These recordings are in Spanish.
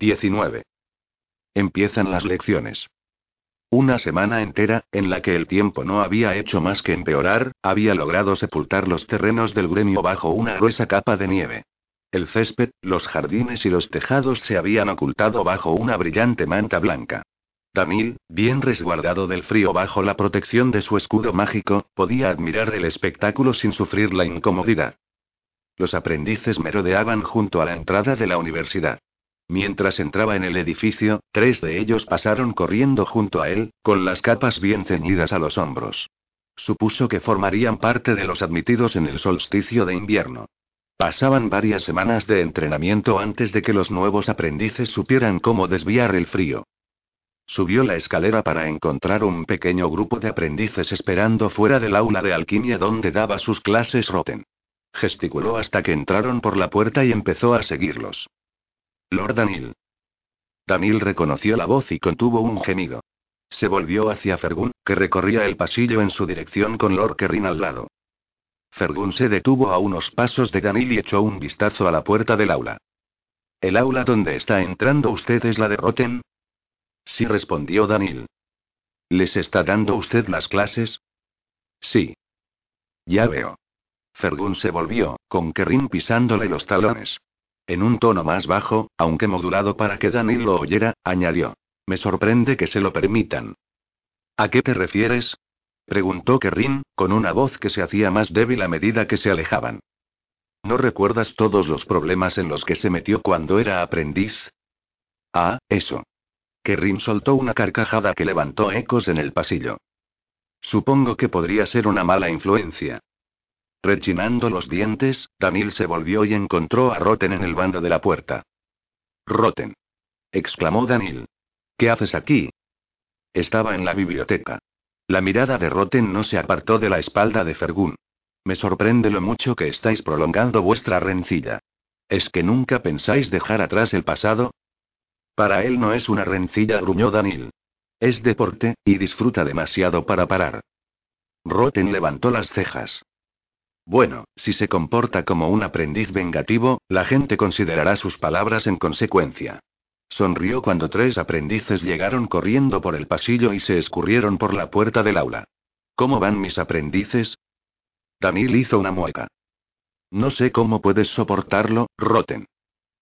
19. Empiezan las lecciones. Una semana entera, en la que el tiempo no había hecho más que empeorar, había logrado sepultar los terrenos del gremio bajo una gruesa capa de nieve. El césped, los jardines y los tejados se habían ocultado bajo una brillante manta blanca. Danil, bien resguardado del frío bajo la protección de su escudo mágico, podía admirar el espectáculo sin sufrir la incomodidad. Los aprendices merodeaban junto a la entrada de la universidad. Mientras entraba en el edificio, tres de ellos pasaron corriendo junto a él, con las capas bien ceñidas a los hombros. Supuso que formarían parte de los admitidos en el solsticio de invierno. Pasaban varias semanas de entrenamiento antes de que los nuevos aprendices supieran cómo desviar el frío. Subió la escalera para encontrar un pequeño grupo de aprendices esperando fuera del aula de alquimia donde daba sus clases Roten. Gesticuló hasta que entraron por la puerta y empezó a seguirlos. Lord Danil. Danil reconoció la voz y contuvo un gemido. Se volvió hacia Fergun, que recorría el pasillo en su dirección con Lord Kerrin al lado. Fergun se detuvo a unos pasos de Danil y echó un vistazo a la puerta del aula. ¿El aula donde está entrando usted es la de Roten? Sí, respondió Danil. ¿Les está dando usted las clases? Sí. Ya veo. Fergun se volvió, con Kerrin pisándole los talones. En un tono más bajo, aunque modulado para que Danil lo oyera, añadió. Me sorprende que se lo permitan. ¿A qué te refieres? preguntó Kerrin, con una voz que se hacía más débil a medida que se alejaban. ¿No recuerdas todos los problemas en los que se metió cuando era aprendiz? Ah, eso. Kerrin soltó una carcajada que levantó ecos en el pasillo. Supongo que podría ser una mala influencia. Rechinando los dientes, Danil se volvió y encontró a Roten en el bando de la puerta. Roten. exclamó Danil. ¿Qué haces aquí? Estaba en la biblioteca. La mirada de Roten no se apartó de la espalda de Fergun. Me sorprende lo mucho que estáis prolongando vuestra rencilla. ¿Es que nunca pensáis dejar atrás el pasado? Para él no es una rencilla, gruñó Danil. Es deporte, y disfruta demasiado para parar. Roten levantó las cejas. Bueno, si se comporta como un aprendiz vengativo, la gente considerará sus palabras en consecuencia. Sonrió cuando tres aprendices llegaron corriendo por el pasillo y se escurrieron por la puerta del aula. ¿Cómo van mis aprendices? Danil hizo una mueca. No sé cómo puedes soportarlo, Roten.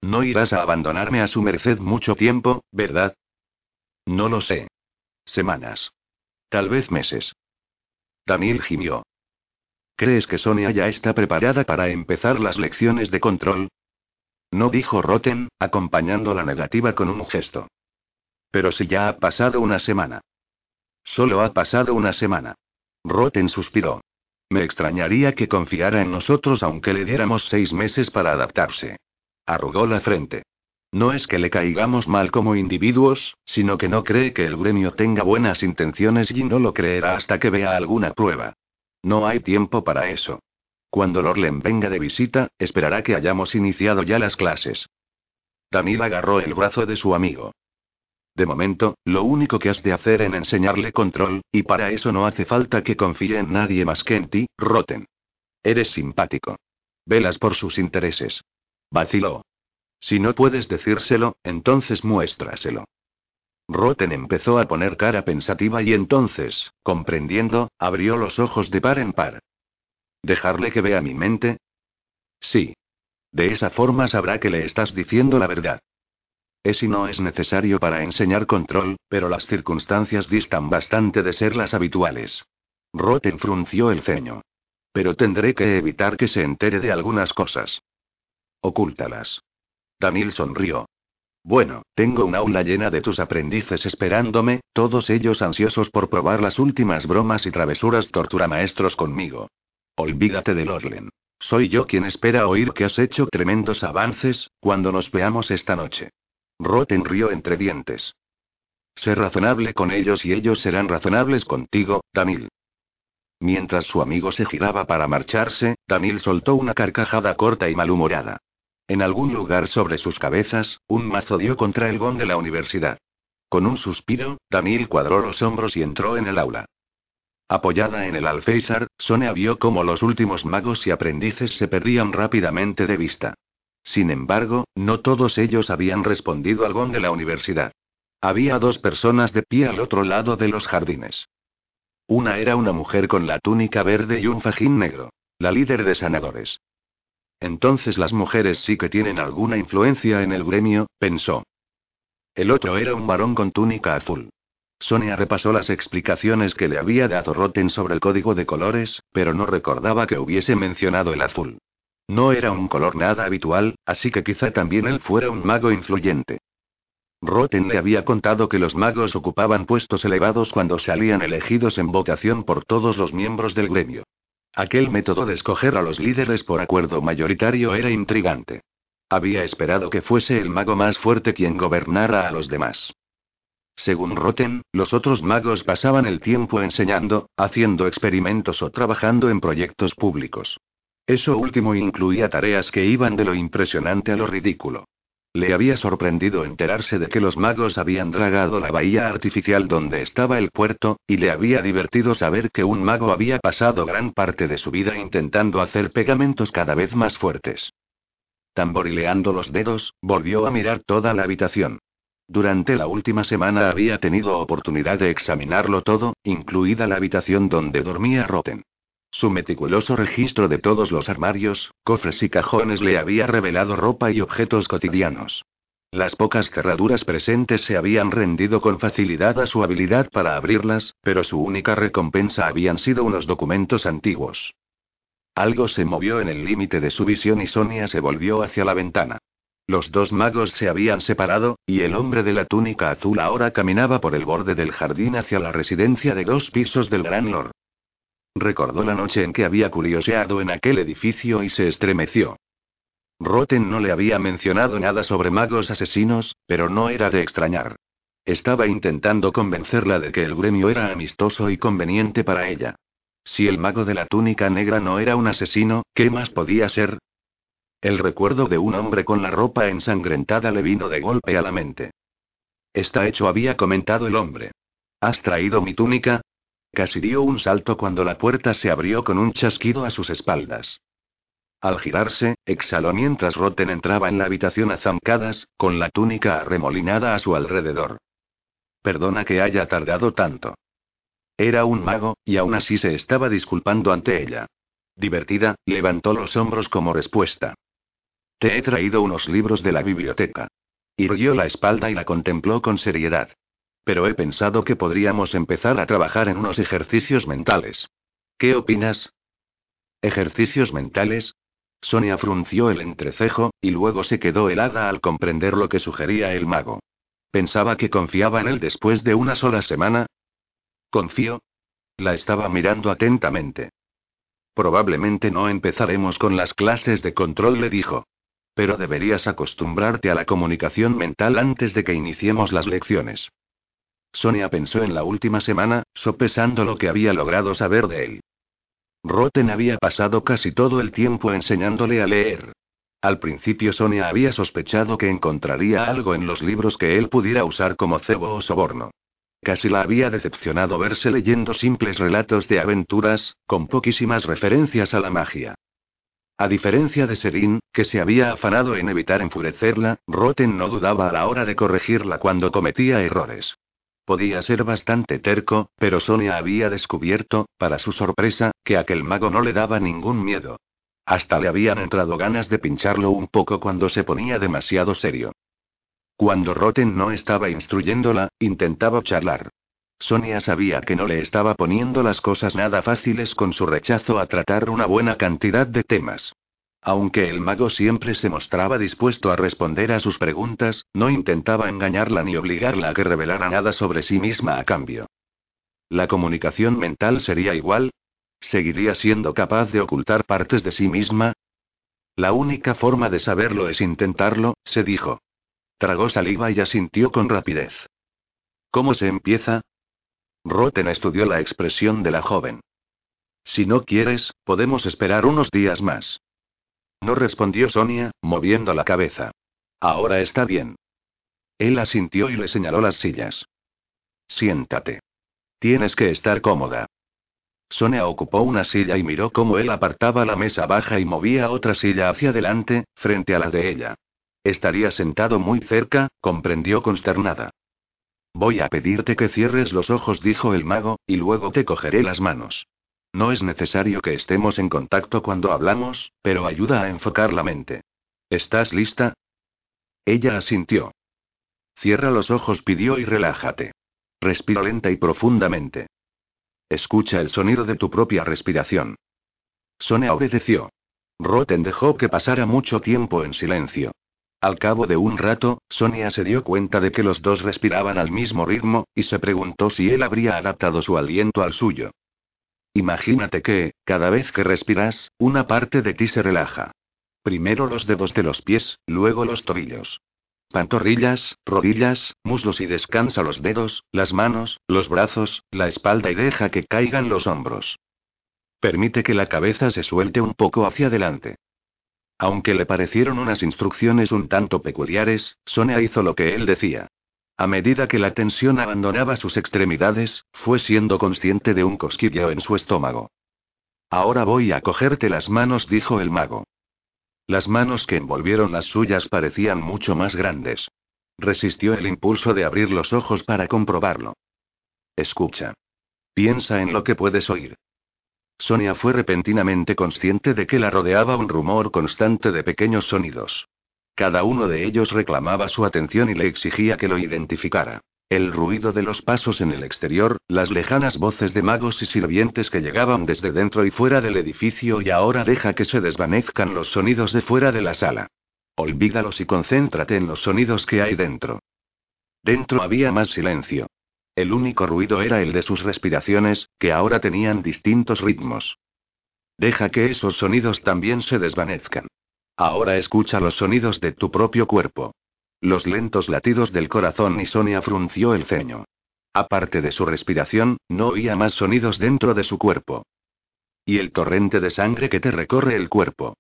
No irás a abandonarme a su merced mucho tiempo, ¿verdad? No lo sé. Semanas. Tal vez meses. Danil gimió. ¿Crees que Sonia ya está preparada para empezar las lecciones de control? No dijo Roten, acompañando la negativa con un gesto. Pero si ya ha pasado una semana. Solo ha pasado una semana. Roten suspiró. Me extrañaría que confiara en nosotros aunque le diéramos seis meses para adaptarse. Arrugó la frente. No es que le caigamos mal como individuos, sino que no cree que el gremio tenga buenas intenciones y no lo creerá hasta que vea alguna prueba. No hay tiempo para eso. Cuando Lorlen venga de visita, esperará que hayamos iniciado ya las clases. Danil agarró el brazo de su amigo. De momento, lo único que has de hacer es enseñarle control, y para eso no hace falta que confíe en nadie más que en ti, Roten. Eres simpático. Velas por sus intereses. Vaciló. Si no puedes decírselo, entonces muéstraselo. Roten empezó a poner cara pensativa y entonces, comprendiendo, abrió los ojos de par en par. ¿Dejarle que vea mi mente? Sí. De esa forma sabrá que le estás diciendo la verdad. Es y no es necesario para enseñar control, pero las circunstancias distan bastante de ser las habituales. Roten frunció el ceño. Pero tendré que evitar que se entere de algunas cosas. Ocúltalas. Danil sonrió. Bueno, tengo un aula llena de tus aprendices esperándome, todos ellos ansiosos por probar las últimas bromas y travesuras torturamaestros conmigo. Olvídate de Lorlen. Soy yo quien espera oír que has hecho tremendos avances, cuando nos veamos esta noche. Roten rió entre dientes. Sé razonable con ellos y ellos serán razonables contigo, Danil. Mientras su amigo se giraba para marcharse, Danil soltó una carcajada corta y malhumorada. En algún lugar sobre sus cabezas, un mazo dio contra el gón de la universidad. Con un suspiro, Danil cuadró los hombros y entró en el aula. Apoyada en el alféizar, Sonia vio cómo los últimos magos y aprendices se perdían rápidamente de vista. Sin embargo, no todos ellos habían respondido al gón de la universidad. Había dos personas de pie al otro lado de los jardines. Una era una mujer con la túnica verde y un fajín negro. La líder de sanadores. Entonces las mujeres sí que tienen alguna influencia en el gremio, pensó. El otro era un varón con túnica azul. Sonia repasó las explicaciones que le había dado Roten sobre el código de colores, pero no recordaba que hubiese mencionado el azul. No era un color nada habitual, así que quizá también él fuera un mago influyente. Roten le había contado que los magos ocupaban puestos elevados cuando salían elegidos en votación por todos los miembros del gremio. Aquel método de escoger a los líderes por acuerdo mayoritario era intrigante. Había esperado que fuese el mago más fuerte quien gobernara a los demás. Según Roten, los otros magos pasaban el tiempo enseñando, haciendo experimentos o trabajando en proyectos públicos. Eso último incluía tareas que iban de lo impresionante a lo ridículo. Le había sorprendido enterarse de que los magos habían dragado la bahía artificial donde estaba el puerto, y le había divertido saber que un mago había pasado gran parte de su vida intentando hacer pegamentos cada vez más fuertes. Tamborileando los dedos, volvió a mirar toda la habitación. Durante la última semana había tenido oportunidad de examinarlo todo, incluida la habitación donde dormía Roten. Su meticuloso registro de todos los armarios, cofres y cajones le había revelado ropa y objetos cotidianos. Las pocas cerraduras presentes se habían rendido con facilidad a su habilidad para abrirlas, pero su única recompensa habían sido unos documentos antiguos. Algo se movió en el límite de su visión y Sonia se volvió hacia la ventana. Los dos magos se habían separado, y el hombre de la túnica azul ahora caminaba por el borde del jardín hacia la residencia de dos pisos del Gran Lord. Recordó la noche en que había curioseado en aquel edificio y se estremeció. Roten no le había mencionado nada sobre magos asesinos, pero no era de extrañar. Estaba intentando convencerla de que el gremio era amistoso y conveniente para ella. Si el mago de la túnica negra no era un asesino, ¿qué más podía ser? El recuerdo de un hombre con la ropa ensangrentada le vino de golpe a la mente. Está hecho, había comentado el hombre. ¿Has traído mi túnica? Casi dio un salto cuando la puerta se abrió con un chasquido a sus espaldas. Al girarse, exhaló mientras Roten entraba en la habitación a zancadas, con la túnica arremolinada a su alrededor. Perdona que haya tardado tanto. Era un mago, y aún así se estaba disculpando ante ella. Divertida, levantó los hombros como respuesta. Te he traído unos libros de la biblioteca. Irguió la espalda y la contempló con seriedad. Pero he pensado que podríamos empezar a trabajar en unos ejercicios mentales. ¿Qué opinas? ¿Ejercicios mentales? Sonia frunció el entrecejo, y luego se quedó helada al comprender lo que sugería el mago. Pensaba que confiaba en él después de una sola semana. ¿Confío? La estaba mirando atentamente. Probablemente no empezaremos con las clases de control, le dijo. Pero deberías acostumbrarte a la comunicación mental antes de que iniciemos las lecciones. Sonia pensó en la última semana, sopesando lo que había logrado saber de él. Roten había pasado casi todo el tiempo enseñándole a leer. Al principio Sonia había sospechado que encontraría algo en los libros que él pudiera usar como cebo o soborno. Casi la había decepcionado verse leyendo simples relatos de aventuras, con poquísimas referencias a la magia. A diferencia de Serin, que se había afanado en evitar enfurecerla, Roten no dudaba a la hora de corregirla cuando cometía errores. Podía ser bastante terco, pero Sonia había descubierto, para su sorpresa, que aquel mago no le daba ningún miedo. Hasta le habían entrado ganas de pincharlo un poco cuando se ponía demasiado serio. Cuando Roten no estaba instruyéndola, intentaba charlar. Sonia sabía que no le estaba poniendo las cosas nada fáciles con su rechazo a tratar una buena cantidad de temas. Aunque el mago siempre se mostraba dispuesto a responder a sus preguntas, no intentaba engañarla ni obligarla a que revelara nada sobre sí misma a cambio. ¿La comunicación mental sería igual? ¿Seguiría siendo capaz de ocultar partes de sí misma? La única forma de saberlo es intentarlo, se dijo. Tragó saliva y asintió con rapidez. ¿Cómo se empieza? Roten estudió la expresión de la joven. Si no quieres, podemos esperar unos días más. No respondió Sonia, moviendo la cabeza. Ahora está bien. Él asintió y le señaló las sillas. Siéntate. Tienes que estar cómoda. Sonia ocupó una silla y miró cómo él apartaba la mesa baja y movía otra silla hacia adelante, frente a la de ella. Estaría sentado muy cerca, comprendió consternada. Voy a pedirte que cierres los ojos, dijo el mago, y luego te cogeré las manos. No es necesario que estemos en contacto cuando hablamos, pero ayuda a enfocar la mente. ¿Estás lista? Ella asintió. Cierra los ojos, pidió, y relájate. Respira lenta y profundamente. Escucha el sonido de tu propia respiración. Sonia obedeció. Roten dejó que pasara mucho tiempo en silencio. Al cabo de un rato, Sonia se dio cuenta de que los dos respiraban al mismo ritmo, y se preguntó si él habría adaptado su aliento al suyo. Imagínate que, cada vez que respiras, una parte de ti se relaja. Primero los dedos de los pies, luego los tobillos. Pantorrillas, rodillas, muslos y descansa los dedos, las manos, los brazos, la espalda y deja que caigan los hombros. Permite que la cabeza se suelte un poco hacia adelante. Aunque le parecieron unas instrucciones un tanto peculiares, Sonia hizo lo que él decía. A medida que la tensión abandonaba sus extremidades, fue siendo consciente de un cosquilleo en su estómago. Ahora voy a cogerte las manos, dijo el mago. Las manos que envolvieron las suyas parecían mucho más grandes. Resistió el impulso de abrir los ojos para comprobarlo. Escucha. Piensa en lo que puedes oír. Sonia fue repentinamente consciente de que la rodeaba un rumor constante de pequeños sonidos. Cada uno de ellos reclamaba su atención y le exigía que lo identificara. El ruido de los pasos en el exterior, las lejanas voces de magos y sirvientes que llegaban desde dentro y fuera del edificio y ahora deja que se desvanezcan los sonidos de fuera de la sala. Olvídalos y concéntrate en los sonidos que hay dentro. Dentro había más silencio. El único ruido era el de sus respiraciones, que ahora tenían distintos ritmos. Deja que esos sonidos también se desvanezcan. Ahora escucha los sonidos de tu propio cuerpo. Los lentos latidos del corazón y Sonia frunció el ceño. Aparte de su respiración, no oía más sonidos dentro de su cuerpo. Y el torrente de sangre que te recorre el cuerpo.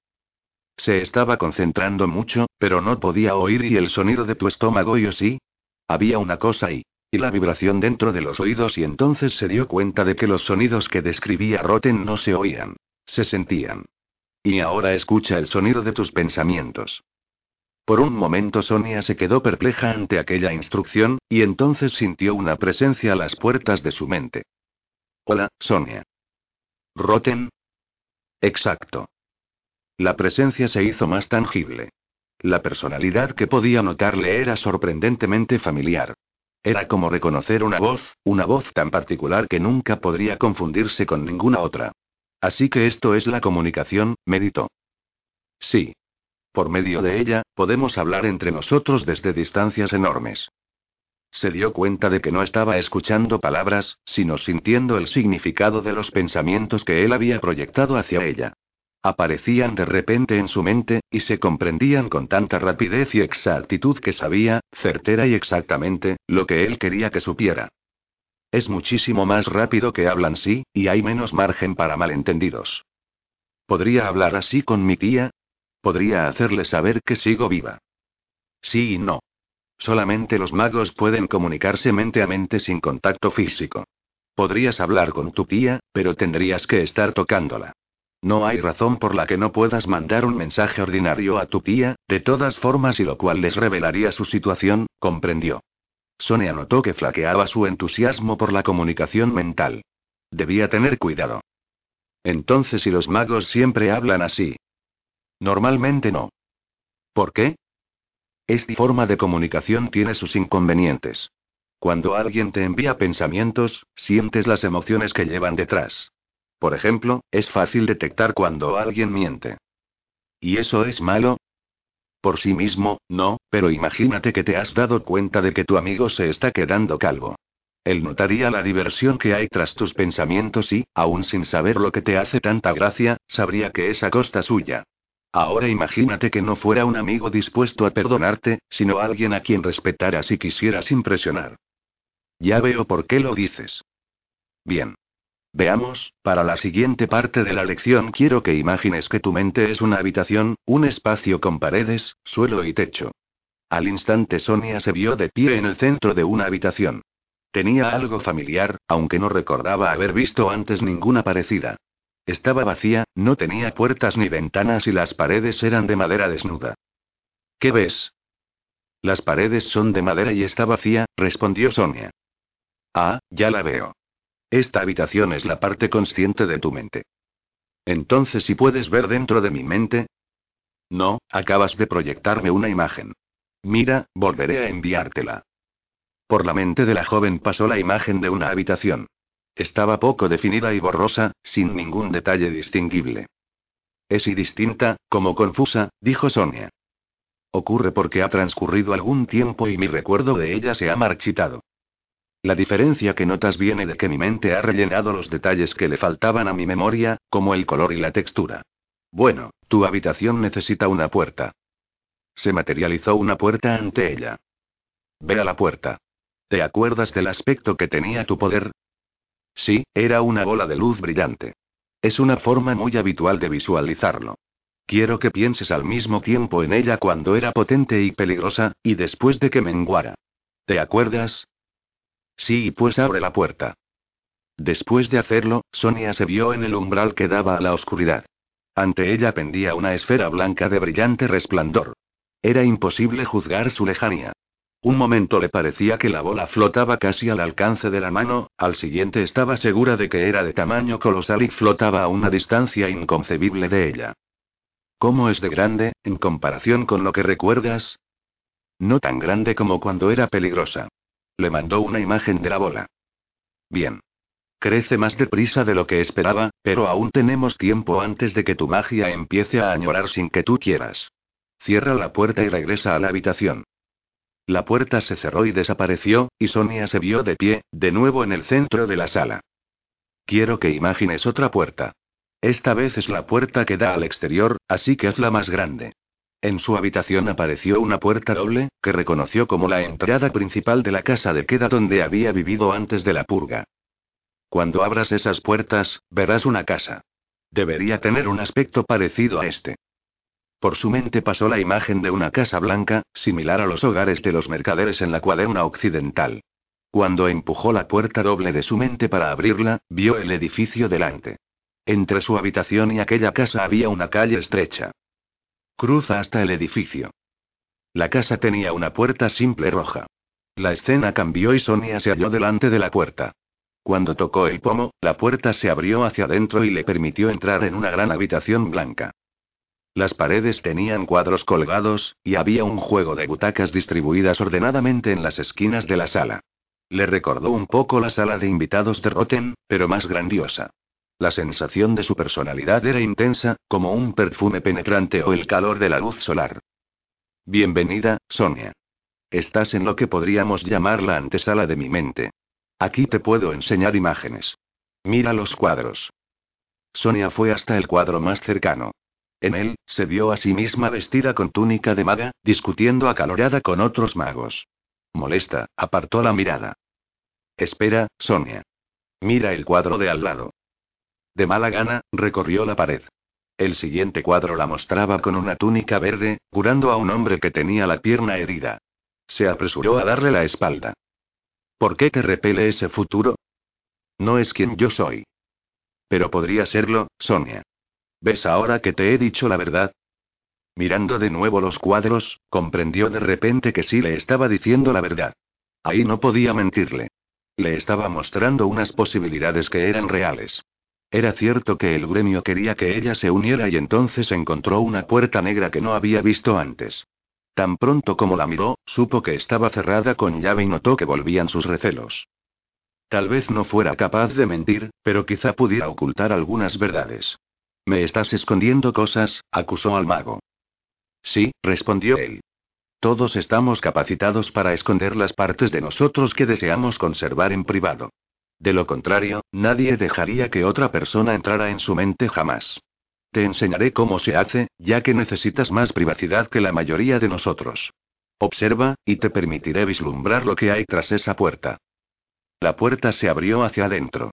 Se estaba concentrando mucho, pero no podía oír y el sonido de tu estómago yo sí. Había una cosa ahí. Y la vibración dentro de los oídos y entonces se dio cuenta de que los sonidos que describía Roten no se oían. Se sentían. Y ahora escucha el sonido de tus pensamientos. Por un momento Sonia se quedó perpleja ante aquella instrucción, y entonces sintió una presencia a las puertas de su mente. Hola, Sonia. ¿Roten? Exacto. La presencia se hizo más tangible. La personalidad que podía notarle era sorprendentemente familiar. Era como reconocer una voz, una voz tan particular que nunca podría confundirse con ninguna otra. Así que esto es la comunicación, meditó. Sí. Por medio de ella, podemos hablar entre nosotros desde distancias enormes. Se dio cuenta de que no estaba escuchando palabras, sino sintiendo el significado de los pensamientos que él había proyectado hacia ella. Aparecían de repente en su mente, y se comprendían con tanta rapidez y exactitud que sabía, certera y exactamente, lo que él quería que supiera. Es muchísimo más rápido que hablan sí, y hay menos margen para malentendidos. ¿Podría hablar así con mi tía? ¿Podría hacerle saber que sigo viva? Sí y no. Solamente los magos pueden comunicarse mente a mente sin contacto físico. Podrías hablar con tu tía, pero tendrías que estar tocándola. No hay razón por la que no puedas mandar un mensaje ordinario a tu tía, de todas formas y lo cual les revelaría su situación, comprendió. Sonia notó que flaqueaba su entusiasmo por la comunicación mental. Debía tener cuidado. Entonces, ¿y los magos siempre hablan así? Normalmente no. ¿Por qué? Esta forma de comunicación tiene sus inconvenientes. Cuando alguien te envía pensamientos, sientes las emociones que llevan detrás. Por ejemplo, es fácil detectar cuando alguien miente. ¿Y eso es malo? Por sí mismo, no, pero imagínate que te has dado cuenta de que tu amigo se está quedando calvo. Él notaría la diversión que hay tras tus pensamientos y, aún sin saber lo que te hace tanta gracia, sabría que es a costa suya. Ahora imagínate que no fuera un amigo dispuesto a perdonarte, sino alguien a quien respetaras y quisieras impresionar. Ya veo por qué lo dices. Bien. Veamos, para la siguiente parte de la lección quiero que imagines que tu mente es una habitación, un espacio con paredes, suelo y techo. Al instante Sonia se vio de pie en el centro de una habitación. Tenía algo familiar, aunque no recordaba haber visto antes ninguna parecida. Estaba vacía, no tenía puertas ni ventanas y las paredes eran de madera desnuda. ¿Qué ves? Las paredes son de madera y está vacía, respondió Sonia. Ah, ya la veo. Esta habitación es la parte consciente de tu mente. Entonces, si puedes ver dentro de mi mente. No, acabas de proyectarme una imagen. Mira, volveré a enviártela. Por la mente de la joven pasó la imagen de una habitación. Estaba poco definida y borrosa, sin ningún detalle distinguible. Es distinta, como confusa, dijo Sonia. Ocurre porque ha transcurrido algún tiempo y mi recuerdo de ella se ha marchitado. La diferencia que notas viene de que mi mente ha rellenado los detalles que le faltaban a mi memoria, como el color y la textura. Bueno, tu habitación necesita una puerta. Se materializó una puerta ante ella. Ve a la puerta. ¿Te acuerdas del aspecto que tenía tu poder? Sí, era una bola de luz brillante. Es una forma muy habitual de visualizarlo. Quiero que pienses al mismo tiempo en ella cuando era potente y peligrosa, y después de que menguara. ¿Te acuerdas? Sí, pues abre la puerta. Después de hacerlo, Sonia se vio en el umbral que daba a la oscuridad. Ante ella pendía una esfera blanca de brillante resplandor. Era imposible juzgar su lejanía. Un momento le parecía que la bola flotaba casi al alcance de la mano, al siguiente estaba segura de que era de tamaño colosal y flotaba a una distancia inconcebible de ella. ¿Cómo es de grande, en comparación con lo que recuerdas? No tan grande como cuando era peligrosa. Le mandó una imagen de la bola. Bien. Crece más deprisa de lo que esperaba, pero aún tenemos tiempo antes de que tu magia empiece a añorar sin que tú quieras. Cierra la puerta y regresa a la habitación. La puerta se cerró y desapareció, y Sonia se vio de pie, de nuevo en el centro de la sala. Quiero que imagines otra puerta. Esta vez es la puerta que da al exterior, así que hazla más grande. En su habitación apareció una puerta doble, que reconoció como la entrada principal de la casa de queda donde había vivido antes de la purga. Cuando abras esas puertas, verás una casa. Debería tener un aspecto parecido a este. Por su mente pasó la imagen de una casa blanca, similar a los hogares de los mercaderes en la cuaderna occidental. Cuando empujó la puerta doble de su mente para abrirla, vio el edificio delante. Entre su habitación y aquella casa había una calle estrecha. Cruza hasta el edificio. La casa tenía una puerta simple roja. La escena cambió y Sonia se halló delante de la puerta. Cuando tocó el pomo, la puerta se abrió hacia adentro y le permitió entrar en una gran habitación blanca. Las paredes tenían cuadros colgados, y había un juego de butacas distribuidas ordenadamente en las esquinas de la sala. Le recordó un poco la sala de invitados de Rotten, pero más grandiosa. La sensación de su personalidad era intensa, como un perfume penetrante o el calor de la luz solar. Bienvenida, Sonia. Estás en lo que podríamos llamar la antesala de mi mente. Aquí te puedo enseñar imágenes. Mira los cuadros. Sonia fue hasta el cuadro más cercano. En él, se vio a sí misma vestida con túnica de maga, discutiendo acalorada con otros magos. Molesta, apartó la mirada. Espera, Sonia. Mira el cuadro de al lado. De mala gana, recorrió la pared. El siguiente cuadro la mostraba con una túnica verde, curando a un hombre que tenía la pierna herida. Se apresuró a darle la espalda. ¿Por qué te repele ese futuro? No es quien yo soy. Pero podría serlo, Sonia. ¿Ves ahora que te he dicho la verdad? Mirando de nuevo los cuadros, comprendió de repente que sí le estaba diciendo la verdad. Ahí no podía mentirle. Le estaba mostrando unas posibilidades que eran reales. Era cierto que el gremio quería que ella se uniera y entonces encontró una puerta negra que no había visto antes. Tan pronto como la miró, supo que estaba cerrada con llave y notó que volvían sus recelos. Tal vez no fuera capaz de mentir, pero quizá pudiera ocultar algunas verdades. Me estás escondiendo cosas, acusó al mago. Sí, respondió él. Todos estamos capacitados para esconder las partes de nosotros que deseamos conservar en privado. De lo contrario, nadie dejaría que otra persona entrara en su mente jamás. Te enseñaré cómo se hace, ya que necesitas más privacidad que la mayoría de nosotros. Observa, y te permitiré vislumbrar lo que hay tras esa puerta. La puerta se abrió hacia adentro.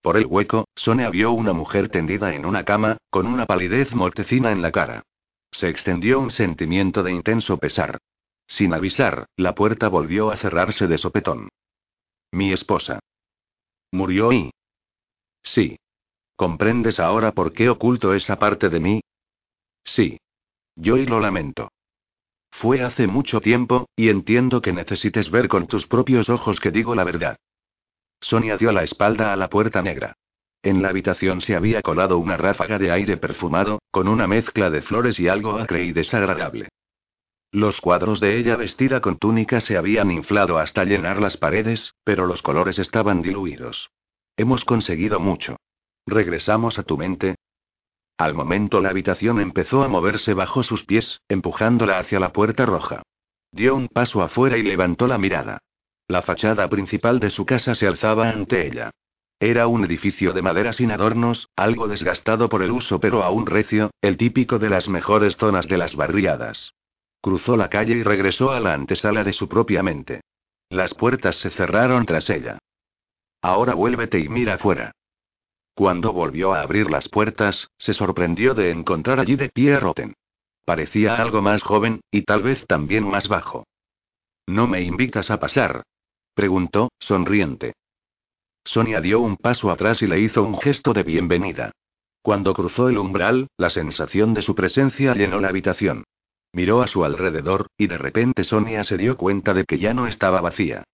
Por el hueco, Sonia vio una mujer tendida en una cama, con una palidez mortecina en la cara. Se extendió un sentimiento de intenso pesar. Sin avisar, la puerta volvió a cerrarse de sopetón. Mi esposa. Murió y... Sí. ¿Comprendes ahora por qué oculto esa parte de mí? Sí. Yo y lo lamento. Fue hace mucho tiempo, y entiendo que necesites ver con tus propios ojos que digo la verdad. Sonia dio la espalda a la puerta negra. En la habitación se había colado una ráfaga de aire perfumado, con una mezcla de flores y algo acre y desagradable. Los cuadros de ella vestida con túnica se habían inflado hasta llenar las paredes, pero los colores estaban diluidos. Hemos conseguido mucho. ¿Regresamos a tu mente? Al momento la habitación empezó a moverse bajo sus pies, empujándola hacia la puerta roja. Dio un paso afuera y levantó la mirada. La fachada principal de su casa se alzaba ante ella. Era un edificio de madera sin adornos, algo desgastado por el uso pero aún recio, el típico de las mejores zonas de las barriadas. Cruzó la calle y regresó a la antesala de su propia mente. Las puertas se cerraron tras ella. Ahora vuélvete y mira afuera. Cuando volvió a abrir las puertas, se sorprendió de encontrar allí de pie a Roten. Parecía algo más joven, y tal vez también más bajo. ¿No me invitas a pasar? preguntó, sonriente. Sonia dio un paso atrás y le hizo un gesto de bienvenida. Cuando cruzó el umbral, la sensación de su presencia llenó la habitación. Miró a su alrededor, y de repente Sonia se dio cuenta de que ya no estaba vacía.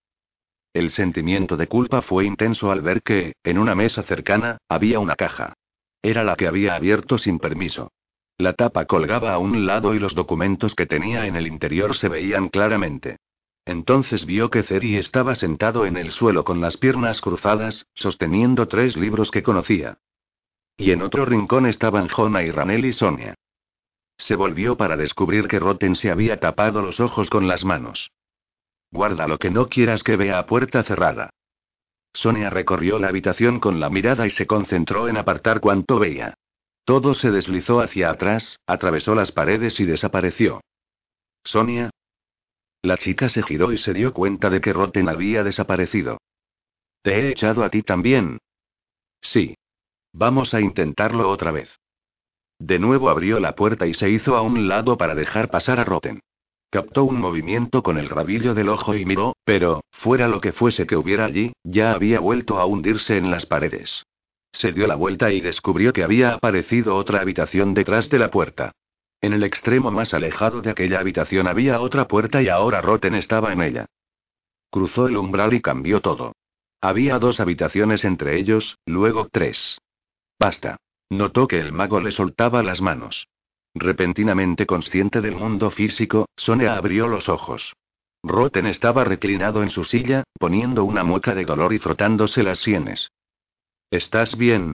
El sentimiento de culpa fue intenso al ver que, en una mesa cercana, había una caja. Era la que había abierto sin permiso. La tapa colgaba a un lado y los documentos que tenía en el interior se veían claramente. Entonces vio que Ceri estaba sentado en el suelo con las piernas cruzadas, sosteniendo tres libros que conocía. Y en otro rincón estaban Jona y Ranel y Sonia. Se volvió para descubrir que Roten se había tapado los ojos con las manos. Guarda lo que no quieras que vea a puerta cerrada. Sonia recorrió la habitación con la mirada y se concentró en apartar cuanto veía. Todo se deslizó hacia atrás, atravesó las paredes y desapareció. Sonia. La chica se giró y se dio cuenta de que Roten había desaparecido. ¿Te he echado a ti también? Sí. Vamos a intentarlo otra vez. De nuevo abrió la puerta y se hizo a un lado para dejar pasar a Roten. Captó un movimiento con el rabillo del ojo y miró, pero, fuera lo que fuese que hubiera allí, ya había vuelto a hundirse en las paredes. Se dio la vuelta y descubrió que había aparecido otra habitación detrás de la puerta. En el extremo más alejado de aquella habitación había otra puerta y ahora Roten estaba en ella. Cruzó el umbral y cambió todo. Había dos habitaciones entre ellos, luego tres. Basta. Notó que el mago le soltaba las manos. Repentinamente consciente del mundo físico, Sonia abrió los ojos. Roten estaba reclinado en su silla, poniendo una mueca de dolor y frotándose las sienes. ¿Estás bien?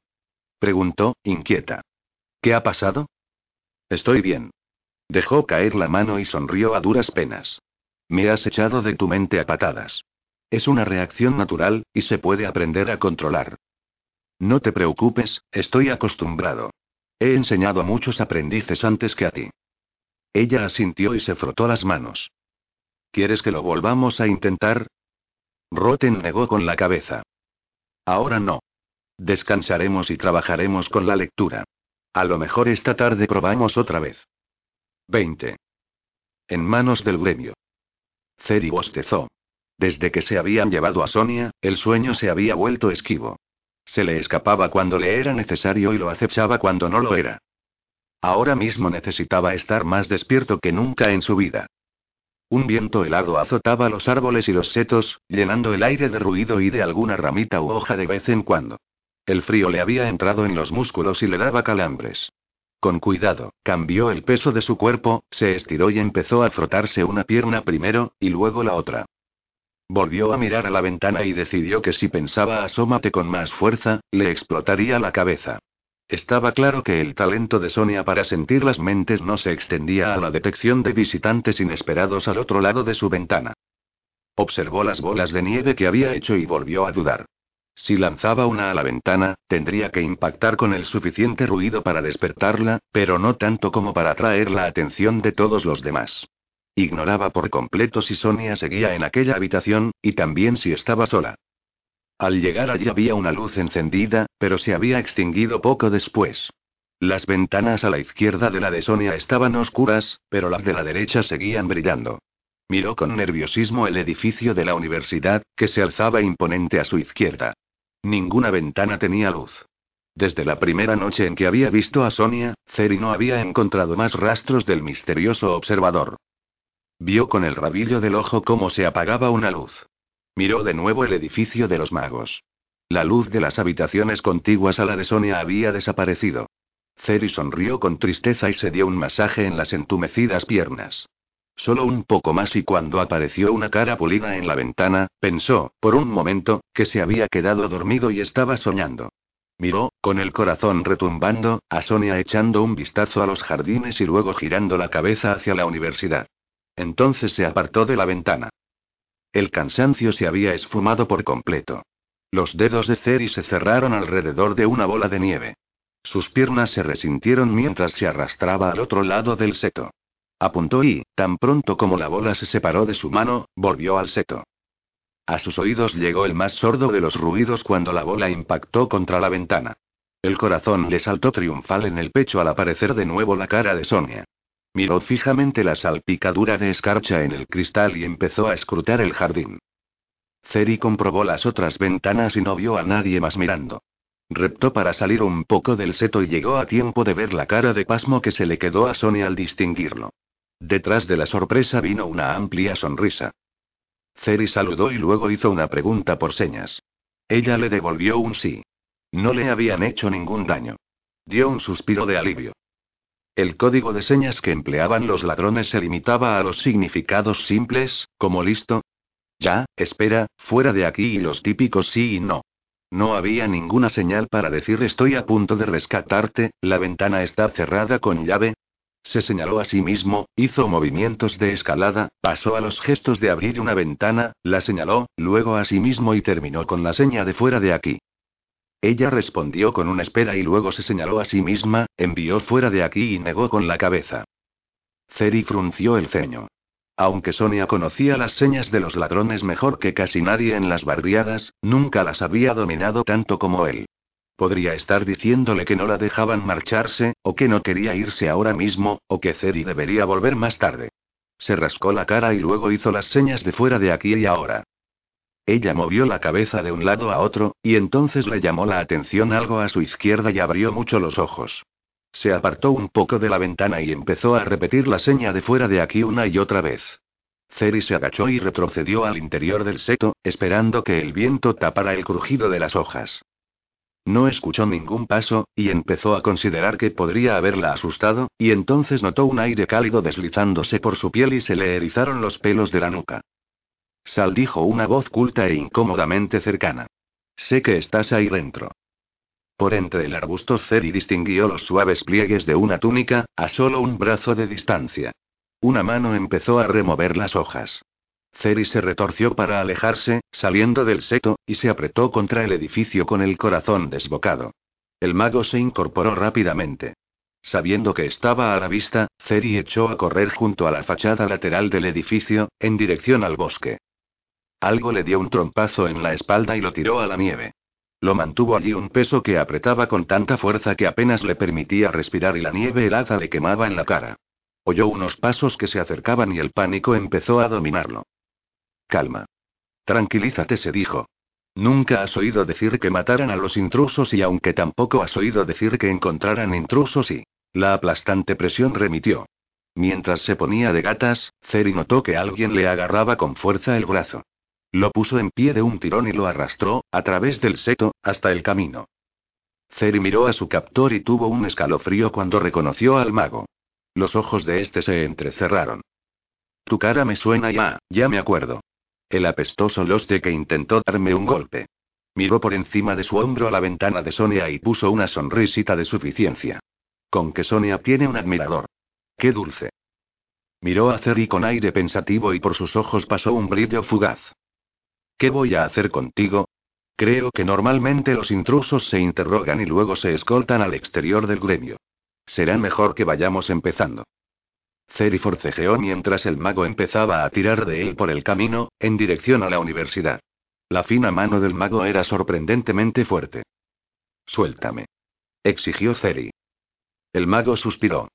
preguntó, inquieta. ¿Qué ha pasado? Estoy bien. Dejó caer la mano y sonrió a duras penas. Me has echado de tu mente a patadas. Es una reacción natural, y se puede aprender a controlar. No te preocupes, estoy acostumbrado. He enseñado a muchos aprendices antes que a ti. Ella asintió y se frotó las manos. ¿Quieres que lo volvamos a intentar? Roten negó con la cabeza. Ahora no. Descansaremos y trabajaremos con la lectura. A lo mejor esta tarde probamos otra vez. 20. En manos del gremio. Ceri bostezó. Desde que se habían llevado a Sonia, el sueño se había vuelto esquivo. Se le escapaba cuando le era necesario y lo acechaba cuando no lo era. Ahora mismo necesitaba estar más despierto que nunca en su vida. Un viento helado azotaba los árboles y los setos, llenando el aire de ruido y de alguna ramita u hoja de vez en cuando. El frío le había entrado en los músculos y le daba calambres. Con cuidado, cambió el peso de su cuerpo, se estiró y empezó a frotarse una pierna primero, y luego la otra. Volvió a mirar a la ventana y decidió que si pensaba asómate con más fuerza, le explotaría la cabeza. Estaba claro que el talento de Sonia para sentir las mentes no se extendía a la detección de visitantes inesperados al otro lado de su ventana. Observó las bolas de nieve que había hecho y volvió a dudar. Si lanzaba una a la ventana, tendría que impactar con el suficiente ruido para despertarla, pero no tanto como para atraer la atención de todos los demás. Ignoraba por completo si Sonia seguía en aquella habitación, y también si estaba sola. Al llegar allí había una luz encendida, pero se había extinguido poco después. Las ventanas a la izquierda de la de Sonia estaban oscuras, pero las de la derecha seguían brillando. Miró con nerviosismo el edificio de la universidad, que se alzaba imponente a su izquierda. Ninguna ventana tenía luz. Desde la primera noche en que había visto a Sonia, Ceri no había encontrado más rastros del misterioso observador. Vio con el rabillo del ojo cómo se apagaba una luz. Miró de nuevo el edificio de los magos. La luz de las habitaciones contiguas a la de Sonia había desaparecido. Ceri sonrió con tristeza y se dio un masaje en las entumecidas piernas. Solo un poco más y cuando apareció una cara pulida en la ventana, pensó, por un momento, que se había quedado dormido y estaba soñando. Miró, con el corazón retumbando, a Sonia echando un vistazo a los jardines y luego girando la cabeza hacia la universidad. Entonces se apartó de la ventana. El cansancio se había esfumado por completo. Los dedos de Ceri se cerraron alrededor de una bola de nieve. Sus piernas se resintieron mientras se arrastraba al otro lado del seto. Apuntó y, tan pronto como la bola se separó de su mano, volvió al seto. A sus oídos llegó el más sordo de los ruidos cuando la bola impactó contra la ventana. El corazón le saltó triunfal en el pecho al aparecer de nuevo la cara de Sonia. Miró fijamente la salpicadura de escarcha en el cristal y empezó a escrutar el jardín. Ceri comprobó las otras ventanas y no vio a nadie más mirando. Reptó para salir un poco del seto y llegó a tiempo de ver la cara de pasmo que se le quedó a Sonia al distinguirlo. Detrás de la sorpresa vino una amplia sonrisa. Ceri saludó y luego hizo una pregunta por señas. Ella le devolvió un sí. No le habían hecho ningún daño. Dio un suspiro de alivio. El código de señas que empleaban los ladrones se limitaba a los significados simples, como listo. Ya, espera, fuera de aquí y los típicos sí y no. No había ninguna señal para decir estoy a punto de rescatarte, la ventana está cerrada con llave, se señaló a sí mismo, hizo movimientos de escalada, pasó a los gestos de abrir una ventana, la señaló, luego a sí mismo y terminó con la seña de fuera de aquí. Ella respondió con una espera y luego se señaló a sí misma, envió fuera de aquí y negó con la cabeza. Ceri frunció el ceño. Aunque Sonia conocía las señas de los ladrones mejor que casi nadie en las barriadas, nunca las había dominado tanto como él. Podría estar diciéndole que no la dejaban marcharse, o que no quería irse ahora mismo, o que Ceri debería volver más tarde. Se rascó la cara y luego hizo las señas de fuera de aquí y ahora. Ella movió la cabeza de un lado a otro, y entonces le llamó la atención algo a su izquierda y abrió mucho los ojos. Se apartó un poco de la ventana y empezó a repetir la seña de fuera de aquí una y otra vez. Ceri se agachó y retrocedió al interior del seto, esperando que el viento tapara el crujido de las hojas. No escuchó ningún paso, y empezó a considerar que podría haberla asustado, y entonces notó un aire cálido deslizándose por su piel y se le erizaron los pelos de la nuca. Sal dijo una voz culta e incómodamente cercana. Sé que estás ahí dentro. Por entre el arbusto Ceri distinguió los suaves pliegues de una túnica, a solo un brazo de distancia. Una mano empezó a remover las hojas. Ceri se retorció para alejarse, saliendo del seto, y se apretó contra el edificio con el corazón desbocado. El mago se incorporó rápidamente. Sabiendo que estaba a la vista, Ceri echó a correr junto a la fachada lateral del edificio, en dirección al bosque. Algo le dio un trompazo en la espalda y lo tiró a la nieve. Lo mantuvo allí un peso que apretaba con tanta fuerza que apenas le permitía respirar y la nieve helada le quemaba en la cara. Oyó unos pasos que se acercaban y el pánico empezó a dominarlo. Calma. Tranquilízate, se dijo. Nunca has oído decir que mataran a los intrusos y aunque tampoco has oído decir que encontraran intrusos y... La aplastante presión remitió. Mientras se ponía de gatas, Ceri notó que alguien le agarraba con fuerza el brazo. Lo puso en pie de un tirón y lo arrastró, a través del seto, hasta el camino. Ceri miró a su captor y tuvo un escalofrío cuando reconoció al mago. Los ojos de este se entrecerraron. Tu cara me suena ya, ya me acuerdo. El apestoso de que intentó darme un golpe. Miró por encima de su hombro a la ventana de Sonia y puso una sonrisita de suficiencia. Con que Sonia tiene un admirador. Qué dulce. Miró a Ceri con aire pensativo y por sus ojos pasó un brillo fugaz. ¿Qué voy a hacer contigo? Creo que normalmente los intrusos se interrogan y luego se escoltan al exterior del gremio. Será mejor que vayamos empezando. Ceri forcejeó mientras el mago empezaba a tirar de él por el camino, en dirección a la universidad. La fina mano del mago era sorprendentemente fuerte. Suéltame. Exigió Ceri. El mago suspiró.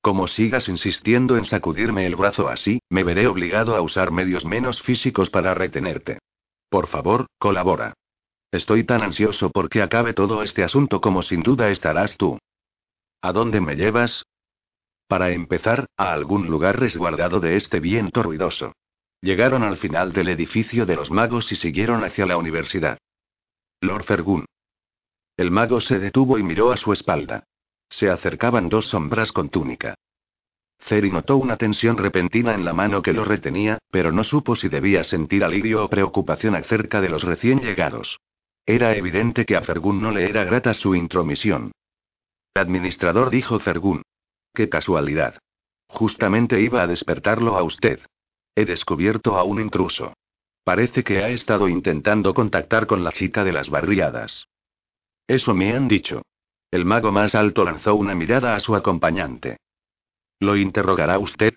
Como sigas insistiendo en sacudirme el brazo así, me veré obligado a usar medios menos físicos para retenerte. Por favor, colabora. Estoy tan ansioso porque acabe todo este asunto como sin duda estarás tú. ¿A dónde me llevas? Para empezar, a algún lugar resguardado de este viento ruidoso. Llegaron al final del edificio de los magos y siguieron hacia la universidad. Lord Fergun. El mago se detuvo y miró a su espalda. Se acercaban dos sombras con túnica. Ceri notó una tensión repentina en la mano que lo retenía, pero no supo si debía sentir alivio o preocupación acerca de los recién llegados. Era evidente que a Fergun no le era grata su intromisión. Administrador dijo Fergun. Qué casualidad. Justamente iba a despertarlo a usted. He descubierto a un intruso. Parece que ha estado intentando contactar con la chica de las barriadas. Eso me han dicho. El mago más alto lanzó una mirada a su acompañante. ¿Lo interrogará usted?